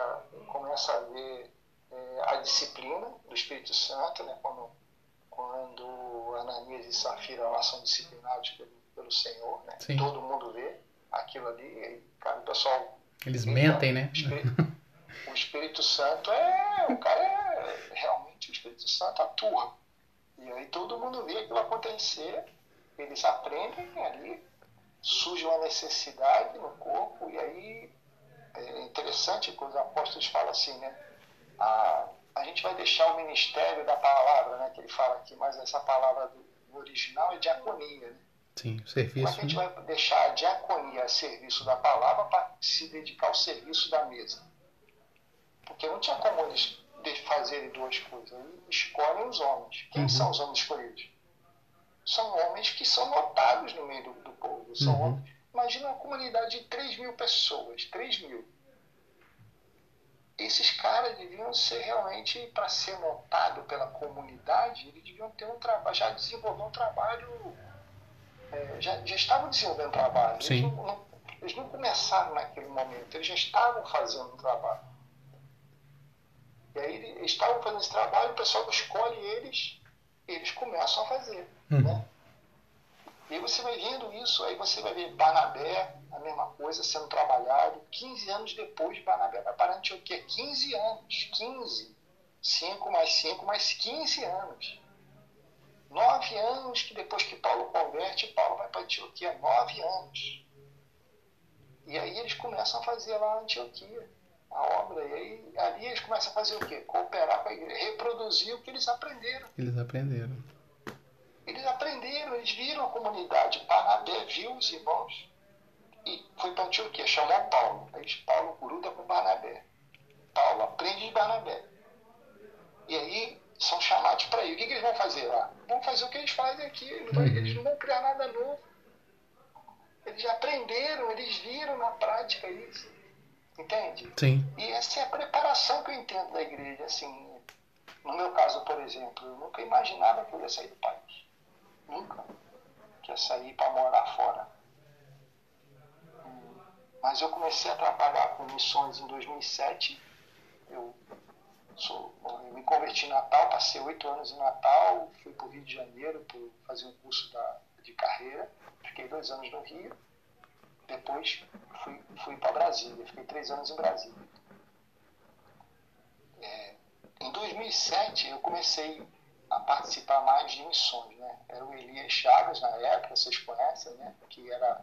começa a ver é, a disciplina do Espírito Santo, né, quando, quando Ananias e Safira lá são disciplinados pelo, pelo Senhor. Né? Todo mundo vê aquilo ali. E, cara, o pessoal eles mentem, né? *laughs* O Espírito Santo é. O cara é. Realmente o Espírito Santo atua. E aí todo mundo vê aquilo acontecer, eles aprendem ali, surge uma necessidade no corpo, e aí é interessante que os apóstolos falam assim, né? A, a gente vai deixar o ministério da palavra, né? Que ele fala aqui, mas essa palavra do, original é diaconia, né? Sim, o serviço. Como é a gente né? vai deixar a diaconia a serviço da palavra para se dedicar ao serviço da mesa? Porque não tinha como eles fazerem duas coisas. Eles escolhem os homens. Quem uhum. são os homens escolhidos? São homens que são notados no meio do, do povo. São uhum. homens, imagina uma comunidade de 3 mil pessoas, 3 mil. Esses caras deviam ser realmente, para ser notado pela comunidade, eles deviam ter um trabalho, já desenvolver um trabalho, é, já, já estavam desenvolvendo um trabalho. Eles não, não, eles não começaram naquele momento, eles já estavam fazendo um trabalho. E aí eles estavam fazendo esse trabalho, o pessoal escolhe eles, eles começam a fazer. Uhum. Né? E aí você vai vendo isso, aí você vai ver Barnabé, a mesma coisa, sendo trabalhado. 15 anos depois, Barnabé vai para Antioquia. 15 anos, 15. 5 mais 5 mais 15 anos. Nove anos que depois que Paulo converte, Paulo vai para Antioquia. Nove anos. E aí eles começam a fazer lá Antioquia a obra. E aí ali eles começam a fazer o quê? Cooperar com a igreja, reproduzir o que eles aprenderam. Eles aprenderam. Eles aprenderam, eles viram a comunidade. Barnabé viu os irmãos e foi para Antioquia, chamou Paulo. Aí Paulo gruda com Barnabé. Paulo aprende de Barnabé. E aí são chamados para ir. O que, que, eles vão fazer lá? Vão fazer o que eles fazem aqui. Eles, uhum. eles não vão criar nada novo. Eles aprenderam, eles viram na prática isso. Entende? Sim. E essa é a preparação que eu entendo da igreja. Assim, no meu caso, por exemplo, eu nunca imaginava que eu ia sair do país. Nunca. Que ia sair para morar fora. Mas eu comecei a trabalhar com missões em 2007. Eu, sou, eu me converti em Natal, passei oito anos em Natal, fui para o Rio de Janeiro para fazer um curso da, de carreira. Fiquei dois anos no Rio depois fui, fui para Brasília, fiquei três anos em Brasília. É, em 2007 eu comecei a participar mais de missões, né? Era o Elias Chagas na época, vocês conhecem, né? Que era,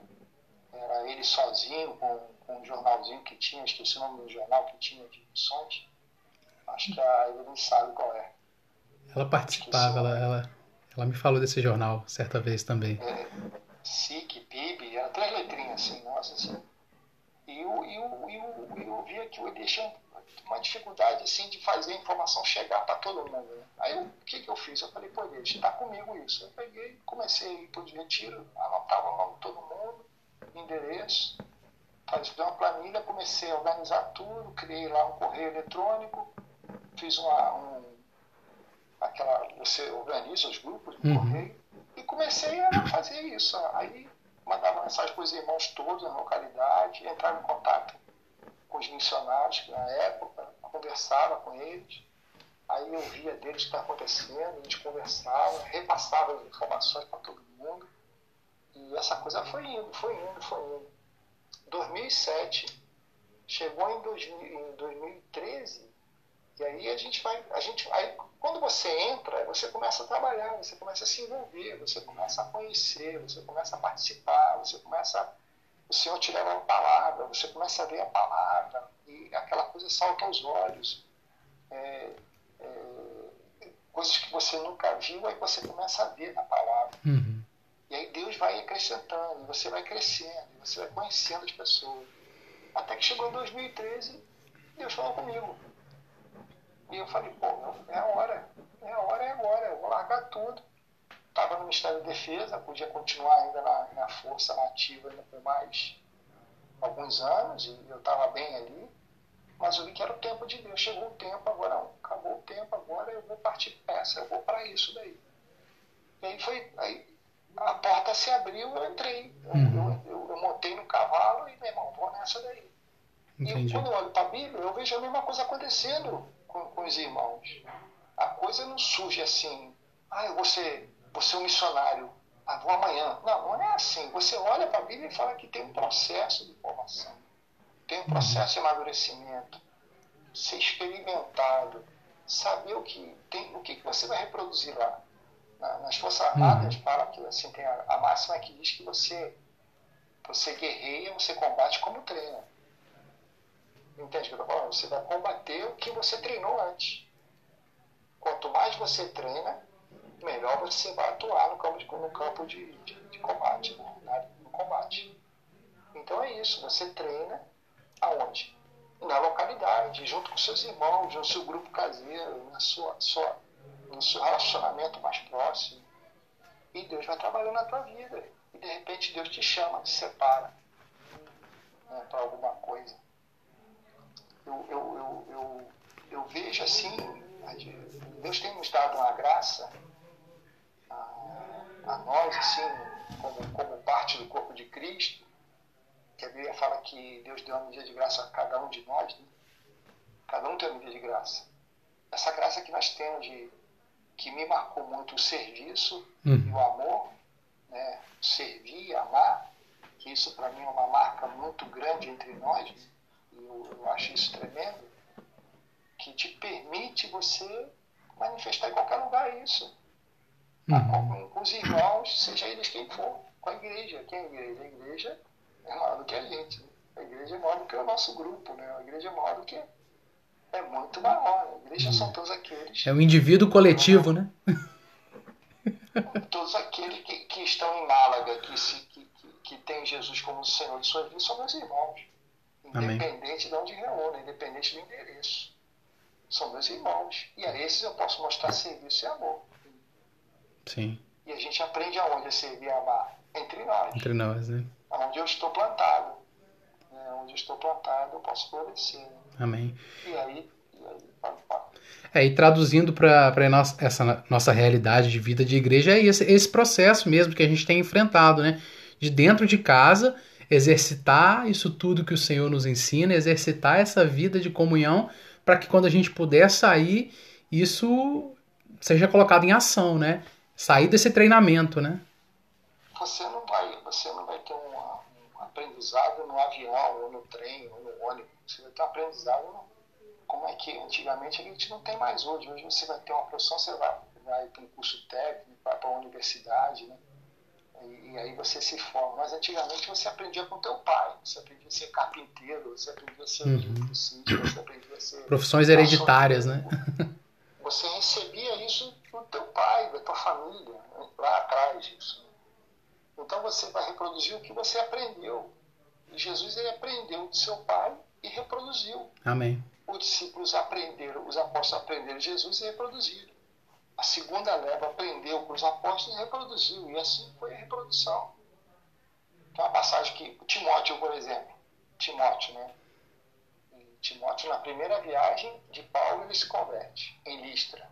era ele sozinho com, com um jornalzinho que tinha, esqueci o nome do jornal que tinha de missões. Acho que a Evelyn sabe qual é. Ela participava, ela, ela, ela me falou desse jornal certa vez também. É, SIC, PIB, eram três letrinhas assim, nossa, assim. E eu, eu, eu, eu via que o Elias tinha uma dificuldade assim de fazer a informação chegar para todo mundo. Né? Aí o que, que eu fiz? Eu falei, pô, Elias, está comigo isso. Eu peguei, comecei a ir para anotava o nome de todo mundo, endereço, fazia uma planilha, comecei a organizar tudo, criei lá um correio eletrônico, fiz uma, um, aquela, você organiza os grupos no uhum. correio, e comecei a fazer isso. Aí mandava mensagem para os irmãos todos na localidade, entrava em contato com os missionários na época, conversava com eles. Aí eu via deles o que está acontecendo, a gente conversava, repassava as informações para todo mundo. E essa coisa foi indo, foi indo, foi indo. 2007, chegou em, 2000, em 2013, e aí a gente vai, a gente, aí quando você entra, você começa a trabalhar, você começa a se envolver, você começa a conhecer, você começa a participar, você começa, o Senhor te leva a palavra, você começa a ver a palavra e aquela coisa salta aos olhos, é, é, coisas que você nunca viu, aí você começa a ver na palavra. Uhum. E aí Deus vai acrescentando, você vai crescendo, você vai conhecendo as pessoas. Até que chegou em 2013, Deus falou comigo e eu falei, pô, é a hora, é a hora, é agora, eu vou largar tudo. Estava no Ministério da Defesa, podia continuar ainda na, na Força Nativa ainda por mais alguns anos, e eu estava bem ali, mas eu vi que era o tempo de Deus. Chegou o tempo, agora acabou o tempo, agora eu vou partir peça, eu vou para isso daí. E aí foi, aí a porta se abriu, eu entrei. Eu, uhum. eu, eu, eu, montei no cavalo e, meu irmão, vou nessa daí. Entendi. E quando eu olho para a Bíblia, eu vejo a mesma coisa acontecendo com, com os irmãos. A coisa não surge assim, ah, eu vou ser, vou ser um missionário, ah, vou amanhã. Não, não é assim. Você olha para a Bíblia e fala que tem um processo de formação, tem um processo de amadurecimento, ser experimentado, saber o que tem, o que, que você vai reproduzir lá. nas Forças Armadas uhum. fala que assim, tem a, a máxima que diz que você, você guerreia, você combate como treina. Entende o que eu estou falando? Você vai combater o que você treinou antes. Quanto mais você treina, melhor você vai atuar no campo de, no campo de, de, de combate, né? no combate. Então é isso, você treina aonde? Na localidade, junto com seus irmãos, no seu grupo caseiro, na sua, sua, no seu relacionamento mais próximo. E Deus vai trabalhando na tua vida. E de repente Deus te chama, te separa né, para alguma coisa. Eu, eu, eu, eu, eu vejo assim, Deus tem nos dado uma graça a, a nós, assim, como, como parte do corpo de Cristo, que a Bíblia fala que Deus deu uma medida de graça a cada um de nós, né? cada um tem uma medida de graça. Essa graça que nós temos de que me marcou muito o serviço uhum. e o amor, né? servir, amar, que isso para mim é uma marca muito grande entre nós, e eu, eu acho isso tremendo, que te permite você manifestar em qualquer lugar isso. Uhum. Com os irmãos, seja eles quem for, com a igreja. Quem é a igreja? A igreja é maior do que a gente. Né? A igreja é maior do que o nosso grupo, né? A igreja é maior do que. É muito maior. A igreja uhum. são todos aqueles. É um indivíduo coletivo, né? *laughs* todos aqueles que, que estão em Málaga, que, se, que, que, que tem Jesus como Senhor de suas vidas, são meus irmãos. Independente Amém. de onde reúne, independente do endereço. São meus irmãos. E a esses eu posso mostrar serviço e amor. Sim. E a gente aprende aonde a servir e amar? Entre nós. Entre nós, né? Onde eu estou plantado. Né? Onde eu estou plantado, eu posso florescer. Né? Amém. E aí, e aí pá, pá. É, e traduzindo para essa nossa realidade de vida de igreja, é esse, esse processo mesmo que a gente tem enfrentado, né? De dentro de casa, exercitar isso tudo que o Senhor nos ensina, exercitar essa vida de comunhão, para que quando a gente puder sair, isso seja colocado em ação, né? Sair desse treinamento, né? Você não vai, você não vai ter um, um aprendizado no avião, ou no trem, ou no ônibus. Você vai ter um aprendizado no, como é que antigamente a gente não tem mais hoje. Hoje você vai ter uma profissão, você vai, vai para um curso técnico, vai para uma universidade, né? E, e, aí você se forma. Mas antigamente você aprendia com teu pai, você aprendia a ser carpinteiro, você aprendia a ser uhum. sítio, você aprendia a ser. Profissões hereditárias, né? Você recebia isso do teu pai, da tua família, né? lá atrás disso. Então você vai reproduzir o que você aprendeu. E Jesus ele aprendeu do seu pai e reproduziu. Amém. Os discípulos aprenderam, os apóstolos aprenderam Jesus e reproduziram. A segunda leva aprendeu com os apóstolos e reproduziu. E assim foi a reprodução. Tem uma passagem que Timóteo, por exemplo, Timóteo, né? Timóteo, na primeira viagem de Paulo, ele se converte em Listra.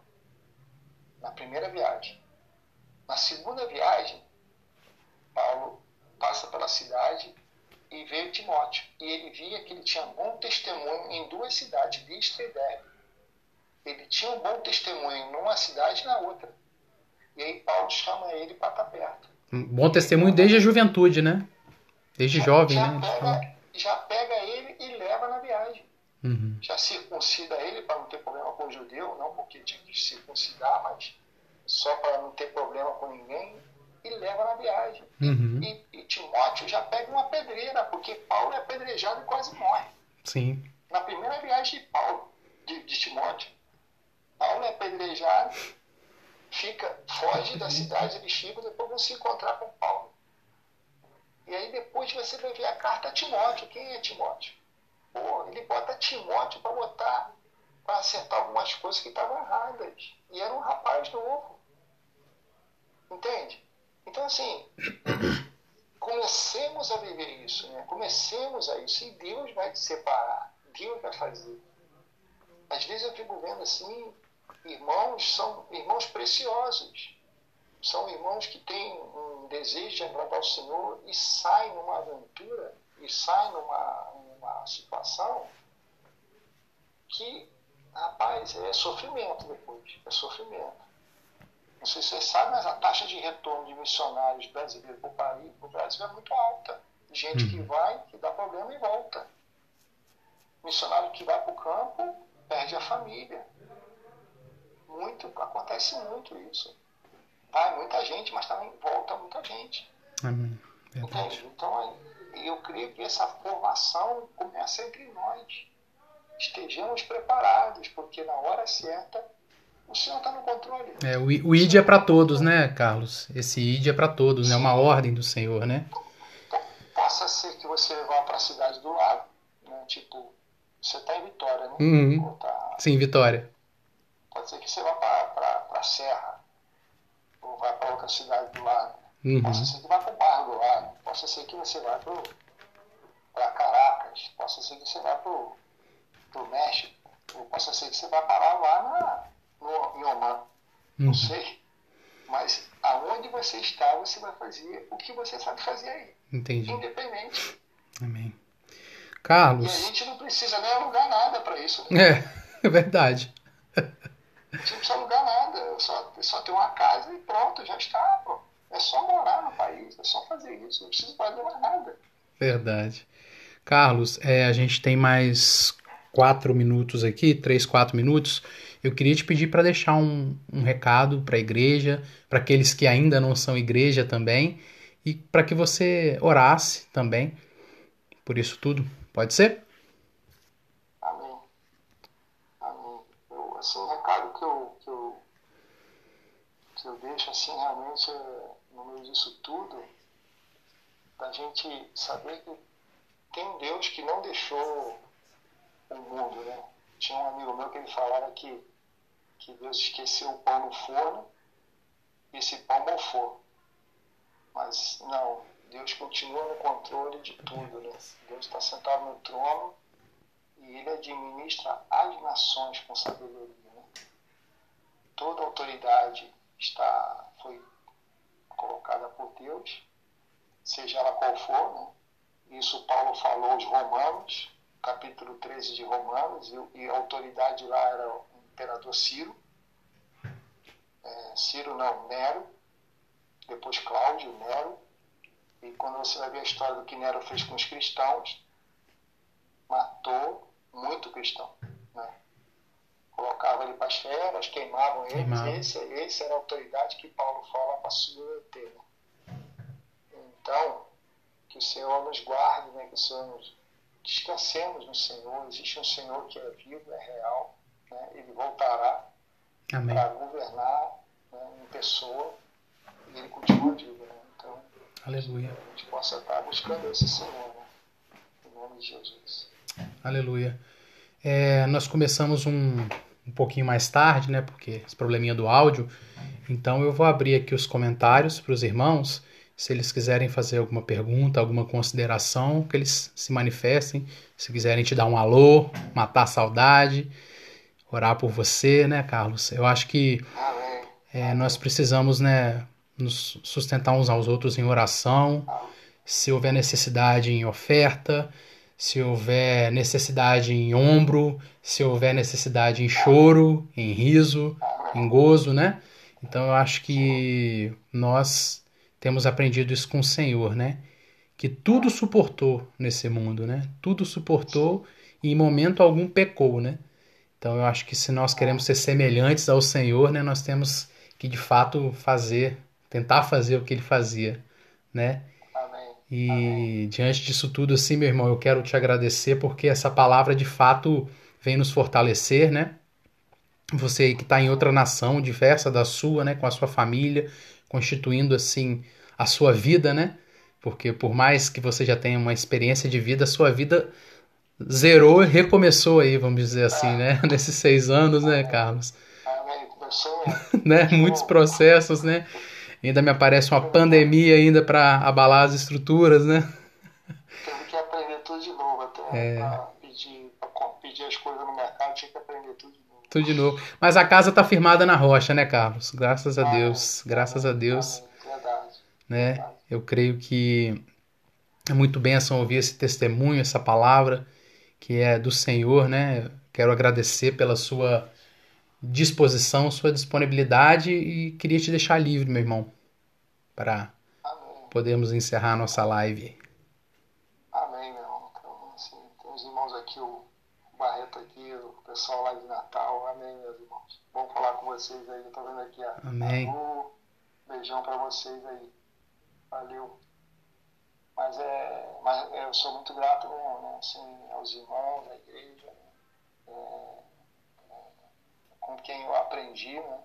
Na primeira viagem. Na segunda viagem, Paulo passa pela cidade e veio Timóteo. E ele via que ele tinha bom testemunho em duas cidades, Listra e Derbe. Ele tinha um bom testemunho numa cidade e na outra. E aí Paulo chama ele para estar perto. Um bom testemunho desde a juventude, né? Desde já, jovem, já né? Pega, já pega ele e leva na viagem. Uhum. Já circuncida ele para não ter problema com o judeu, não porque tinha que circuncidar, mas só para não ter problema com ninguém, e leva na viagem. Uhum. E, e, Timóteo já pega uma pedreira, porque Paulo é apedrejado e quase morre. Sim. Na primeira viagem de Paulo, de, de Timóteo, Paulo é apedrejado, fica, foge da cidade, eles ficam, depois vão se encontrar com Paulo. E aí depois você vai ver a carta a Timóteo. Quem é Timóteo? Pô, ele bota Timóteo para botar, para acertar algumas coisas que estavam erradas. E era um rapaz novo. Entende? Então, assim, *coughs* comecemos a viver isso, né? Comecemos a isso. E Deus vai te separar. Deus vai fazer. Às vezes eu fico vendo assim, irmãos são irmãos preciosos. São irmãos que têm um desejo de agradar o Senhor e saem numa aventura, e saem numa, situação que, rapaz, é sofrimento depois. É sofrimento. Não sei se vocês sabem, mas a taxa de retorno de missionários brasileiros para o Brasil é muito alta. Gente uhum. que vai, que dá problema e volta. Missionário que vai para o campo, perde a família. Muito, acontece muito isso. Vai muita gente, mas também volta muita gente. Amém. Entende? Então, eu creio que essa formação começa entre nós. Estejamos preparados, porque na hora certa o Senhor está no controle. É, o, o ID é para todos, né, Carlos? Esse ID é para todos, é né? uma ordem do Senhor, né? Possa ser que você vá para a cidade do lado, né? tipo, você está em Vitória, né? Uhum. Tá... Sim, Vitória. Pode ser que você vá para a Serra. ou vai para outra cidade do lado. Uhum. Possa ser que vá para o do lado. Possa ser que você vá para Caracas. Possa ser que você vá para o México. Ou possa ser que você vá parar lá na, no, em Oman. Não Uhum. sei. Mas aonde você está, você vai fazer o que você sabe fazer aí. Entendi. Independente. Amém. E a Carlos. gente não precisa nem alugar nada para isso. Né? É, *laughs* é verdade. A gente não precisa alugar nada. Só, só ter uma casa e pronto, já está. Pô. É só morar no país. É só fazer isso. Não precisa fazer mais nada. Verdade. Carlos, é, a gente tem mais quatro minutos aqui, três, quatro minutos. Eu queria te pedir para deixar um, um recado para a igreja, para aqueles que ainda não são igreja também, e para que você orasse também por isso tudo. Pode ser? Amém. Amém. Eu, assim, o recado que eu, que eu, eu deixo, assim, realmente, no meio disso tudo, da gente saber que tem um Deus que não deixou o mundo, né? Tinha um amigo meu que ele falava que, que Deus esqueceu o pão no forno e esse pão mofou. Mas não, Deus continua no controle de tudo, né? Deus está sentado no trono e ele administra as nações com sabedoria. Né? Toda autoridade está, foi colocada por Deus, seja ela qual for. Né? Isso Paulo falou aos Romanos, capítulo 13 de Romanos, e, e a autoridade lá era o imperador Ciro. É, Ciro não, Nero, depois Cláudio, Nero. E quando você vai ver a história do que Nero fez com os cristãos, matou muito cristão. Né? Colocava ele para as feras, queimavam eles. Queimava. Esse, esse era a autoridade que Paulo fala para submeter. Né? Então, que o Senhor nos guarde, né? que o Senhor nos descansemos no Senhor. Existe um Senhor que é vivo, é real. Né? Ele voltará para governar né, em pessoa e ele continua vivo. Né? Então, Aleluia. a gente possa estar buscando esse Senhor, né? Em nome de Jesus. Aleluia. É, nós começamos um, um pouquinho mais tarde, né? Porque esse probleminha do áudio. Então eu vou abrir aqui os comentários para os irmãos. Se eles quiserem fazer alguma pergunta, alguma consideração, que eles se manifestem. Se quiserem te dar um alô, matar a saudade, orar por você, né, Carlos? Eu acho que é, nós precisamos, né, nos sustentar uns aos outros em oração. Se houver necessidade em oferta, se houver necessidade em ombro, se houver necessidade em choro, em riso, em gozo, né? Então eu acho que nós temos aprendido isso com o Senhor, né? Que tudo suportou nesse mundo, né? Tudo suportou e em momento algum pecou, né? Então eu acho que se nós queremos ser semelhantes ao Senhor, né, nós temos que de fato fazer, tentar fazer o que ele fazia, né? E diante disso tudo, assim, meu irmão, eu quero te agradecer porque essa palavra de fato vem nos fortalecer, né? Você aí que está em outra nação, diversa da sua, né? Com a sua família, constituindo, assim, a sua vida, né? Porque por mais que você já tenha uma experiência de vida, a sua vida zerou e recomeçou aí, vamos dizer assim, né? *laughs* Nesses seis anos, né, Carlos? Começou *laughs* né? Muitos processos, né? Ainda me aparece uma pandemia ainda para abalar as estruturas, né? teve que aprender tudo de novo. Até É. pedir, pedir as coisas no mercado, tinha que aprender tudo de novo. Tudo de novo. Mas a casa tá firmada na rocha, né, Carlos? Graças a Deus, graças a Deus, Amém. Verdade. né? Eu creio que é muito bênção ouvir esse testemunho, essa palavra que é do Senhor, né? Quero agradecer pela sua disposição, sua disponibilidade e queria te deixar livre, meu irmão, para podermos encerrar a nossa live. Amém, meu irmão. Então, assim, tem os irmãos aqui, o Barreto aqui, o pessoal lá de Natal. Amém, meus irmãos. Bom falar com vocês aí. Eu tô vendo aqui a, Amém. Beijão pra vocês aí. Valeu. Mas é, mas é, eu sou muito grato né? Assim, aos irmãos, à igreja, né? É, é, com quem eu aprendi, né?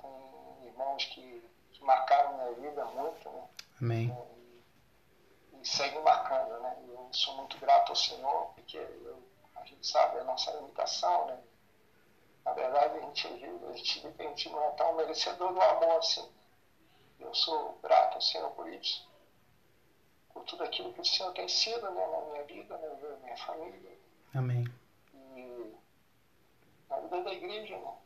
Tem irmãos que, que marcaram minha vida muito, né? Amém. e segue marcando, né? Eu sou muito grato ao Senhor, porque eu, a gente sabe a nossa limitação, né? Na verdade, a gente, a gente, a gente não é tão merecedor do amor assim. Eu sou grato ao Senhor por isso. Por tudo aquilo que o Senhor tem sido né, na minha vida, na minha família. Amém. E na vida da igreja, né?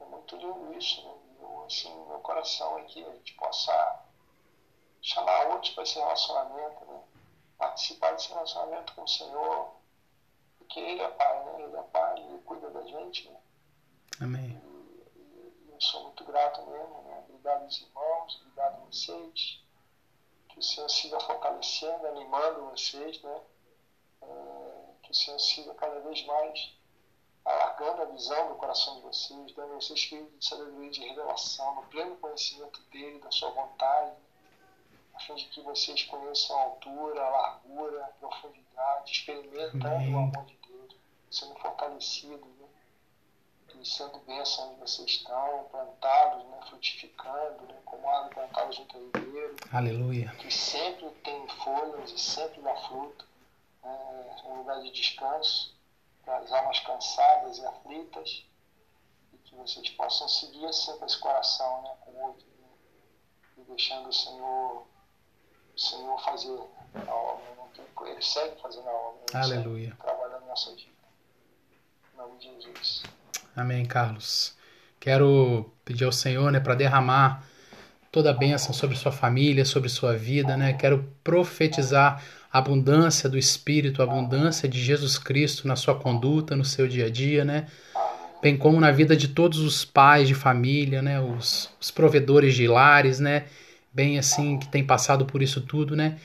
É muito lindo isso, né? Eu, assim, meu coração é que a gente possa chamar outros para esse relacionamento, né? Participar desse relacionamento com o Senhor, porque Ele é Pai, né? Ele é Pai, Ele cuida da gente, né? Amém. E, eu sou muito grato mesmo, né? Obrigado aos irmãos, obrigado a vocês. Que o Senhor siga fortalecendo, animando vocês, né? É, que o Senhor siga cada vez mais alargando a visão do coração de vocês, dando a vocês espírito de sabedoria de revelação, no pleno conhecimento dele, da sua vontade, a fim de que vocês conheçam a altura, a largura, a profundidade, experimentando o amor de Deus, sendo fortalecidos, né? e sendo bênção onde vocês estão, plantados, né? frutificando, né? como árvore plantada junto ao ribeiro. Aleluia. Que sempre tem folhas e sempre dá fruto, né? um lugar de descanso para as almas cansadas e aflitas, e que vocês possam seguir com esse coração, né, com o outro, né, e deixando o Senhor, o Senhor fazer a obra, né, ele segue fazendo a obra, ele Aleluia. segue trabalhando na nossa vida. Em nome de Jesus. Amém, Carlos. Quero pedir ao Senhor, né, para derramar toda a bênção sobre sua família, sobre sua vida, né? Quero profetizar a abundância do Espírito, a abundância de Jesus Cristo na sua conduta, no seu dia a dia, né? Bem como na vida de todos os pais de família, né? Os, os provedores de lares, né? Bem assim, que tem passado por isso tudo, né?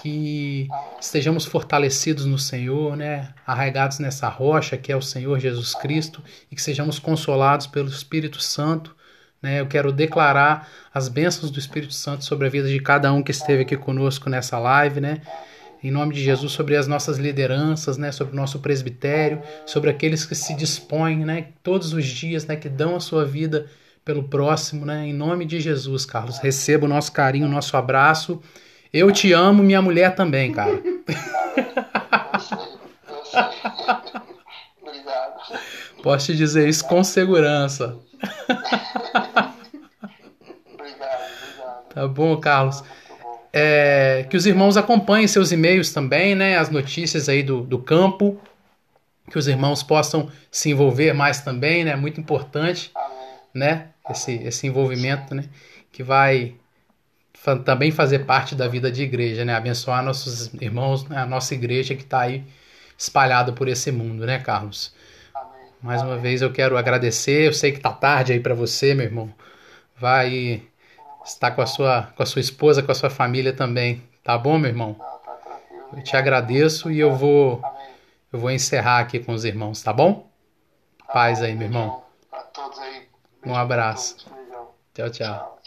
Que estejamos fortalecidos no Senhor, né? Arraigados nessa rocha que é o Senhor Jesus Cristo e que sejamos consolados pelo Espírito Santo né? Eu quero declarar as bênçãos do Espírito Santo sobre a vida de cada um que esteve aqui conosco nessa live, né? Em nome de Jesus, sobre as nossas lideranças, né? Sobre o nosso presbitério, sobre aqueles que se dispõem, né? Todos os dias, né? Que dão a sua vida pelo próximo, né? Em nome de Jesus, Carlos, receba o nosso carinho, o nosso abraço. Eu te amo, minha mulher também, cara. Eu sei, eu sei. Obrigado. Posso te dizer isso com segurança. Obrigado, obrigado. Tá bom, Carlos. É, que os irmãos acompanhem seus e-mails também, né? As notícias aí do, do campo. Que os irmãos possam se envolver mais também, né? Muito importante, né? Esse, esse envolvimento, né? Que vai também fazer parte da vida de igreja, né? Abençoar nossos irmãos, né? a nossa igreja que está aí espalhada por esse mundo, né, Carlos? Mais uma vez eu quero agradecer. Eu sei que tá tarde aí para você, meu irmão. Vai estar com a sua com a sua esposa, com a sua família também. Tá bom, meu irmão? Tá. Eu te agradeço e eu vou eu vou encerrar aqui com os irmãos, tá bom? Tá Paz aí, meu irmão. Para todos aí. Um abraço. Tchau, tchau.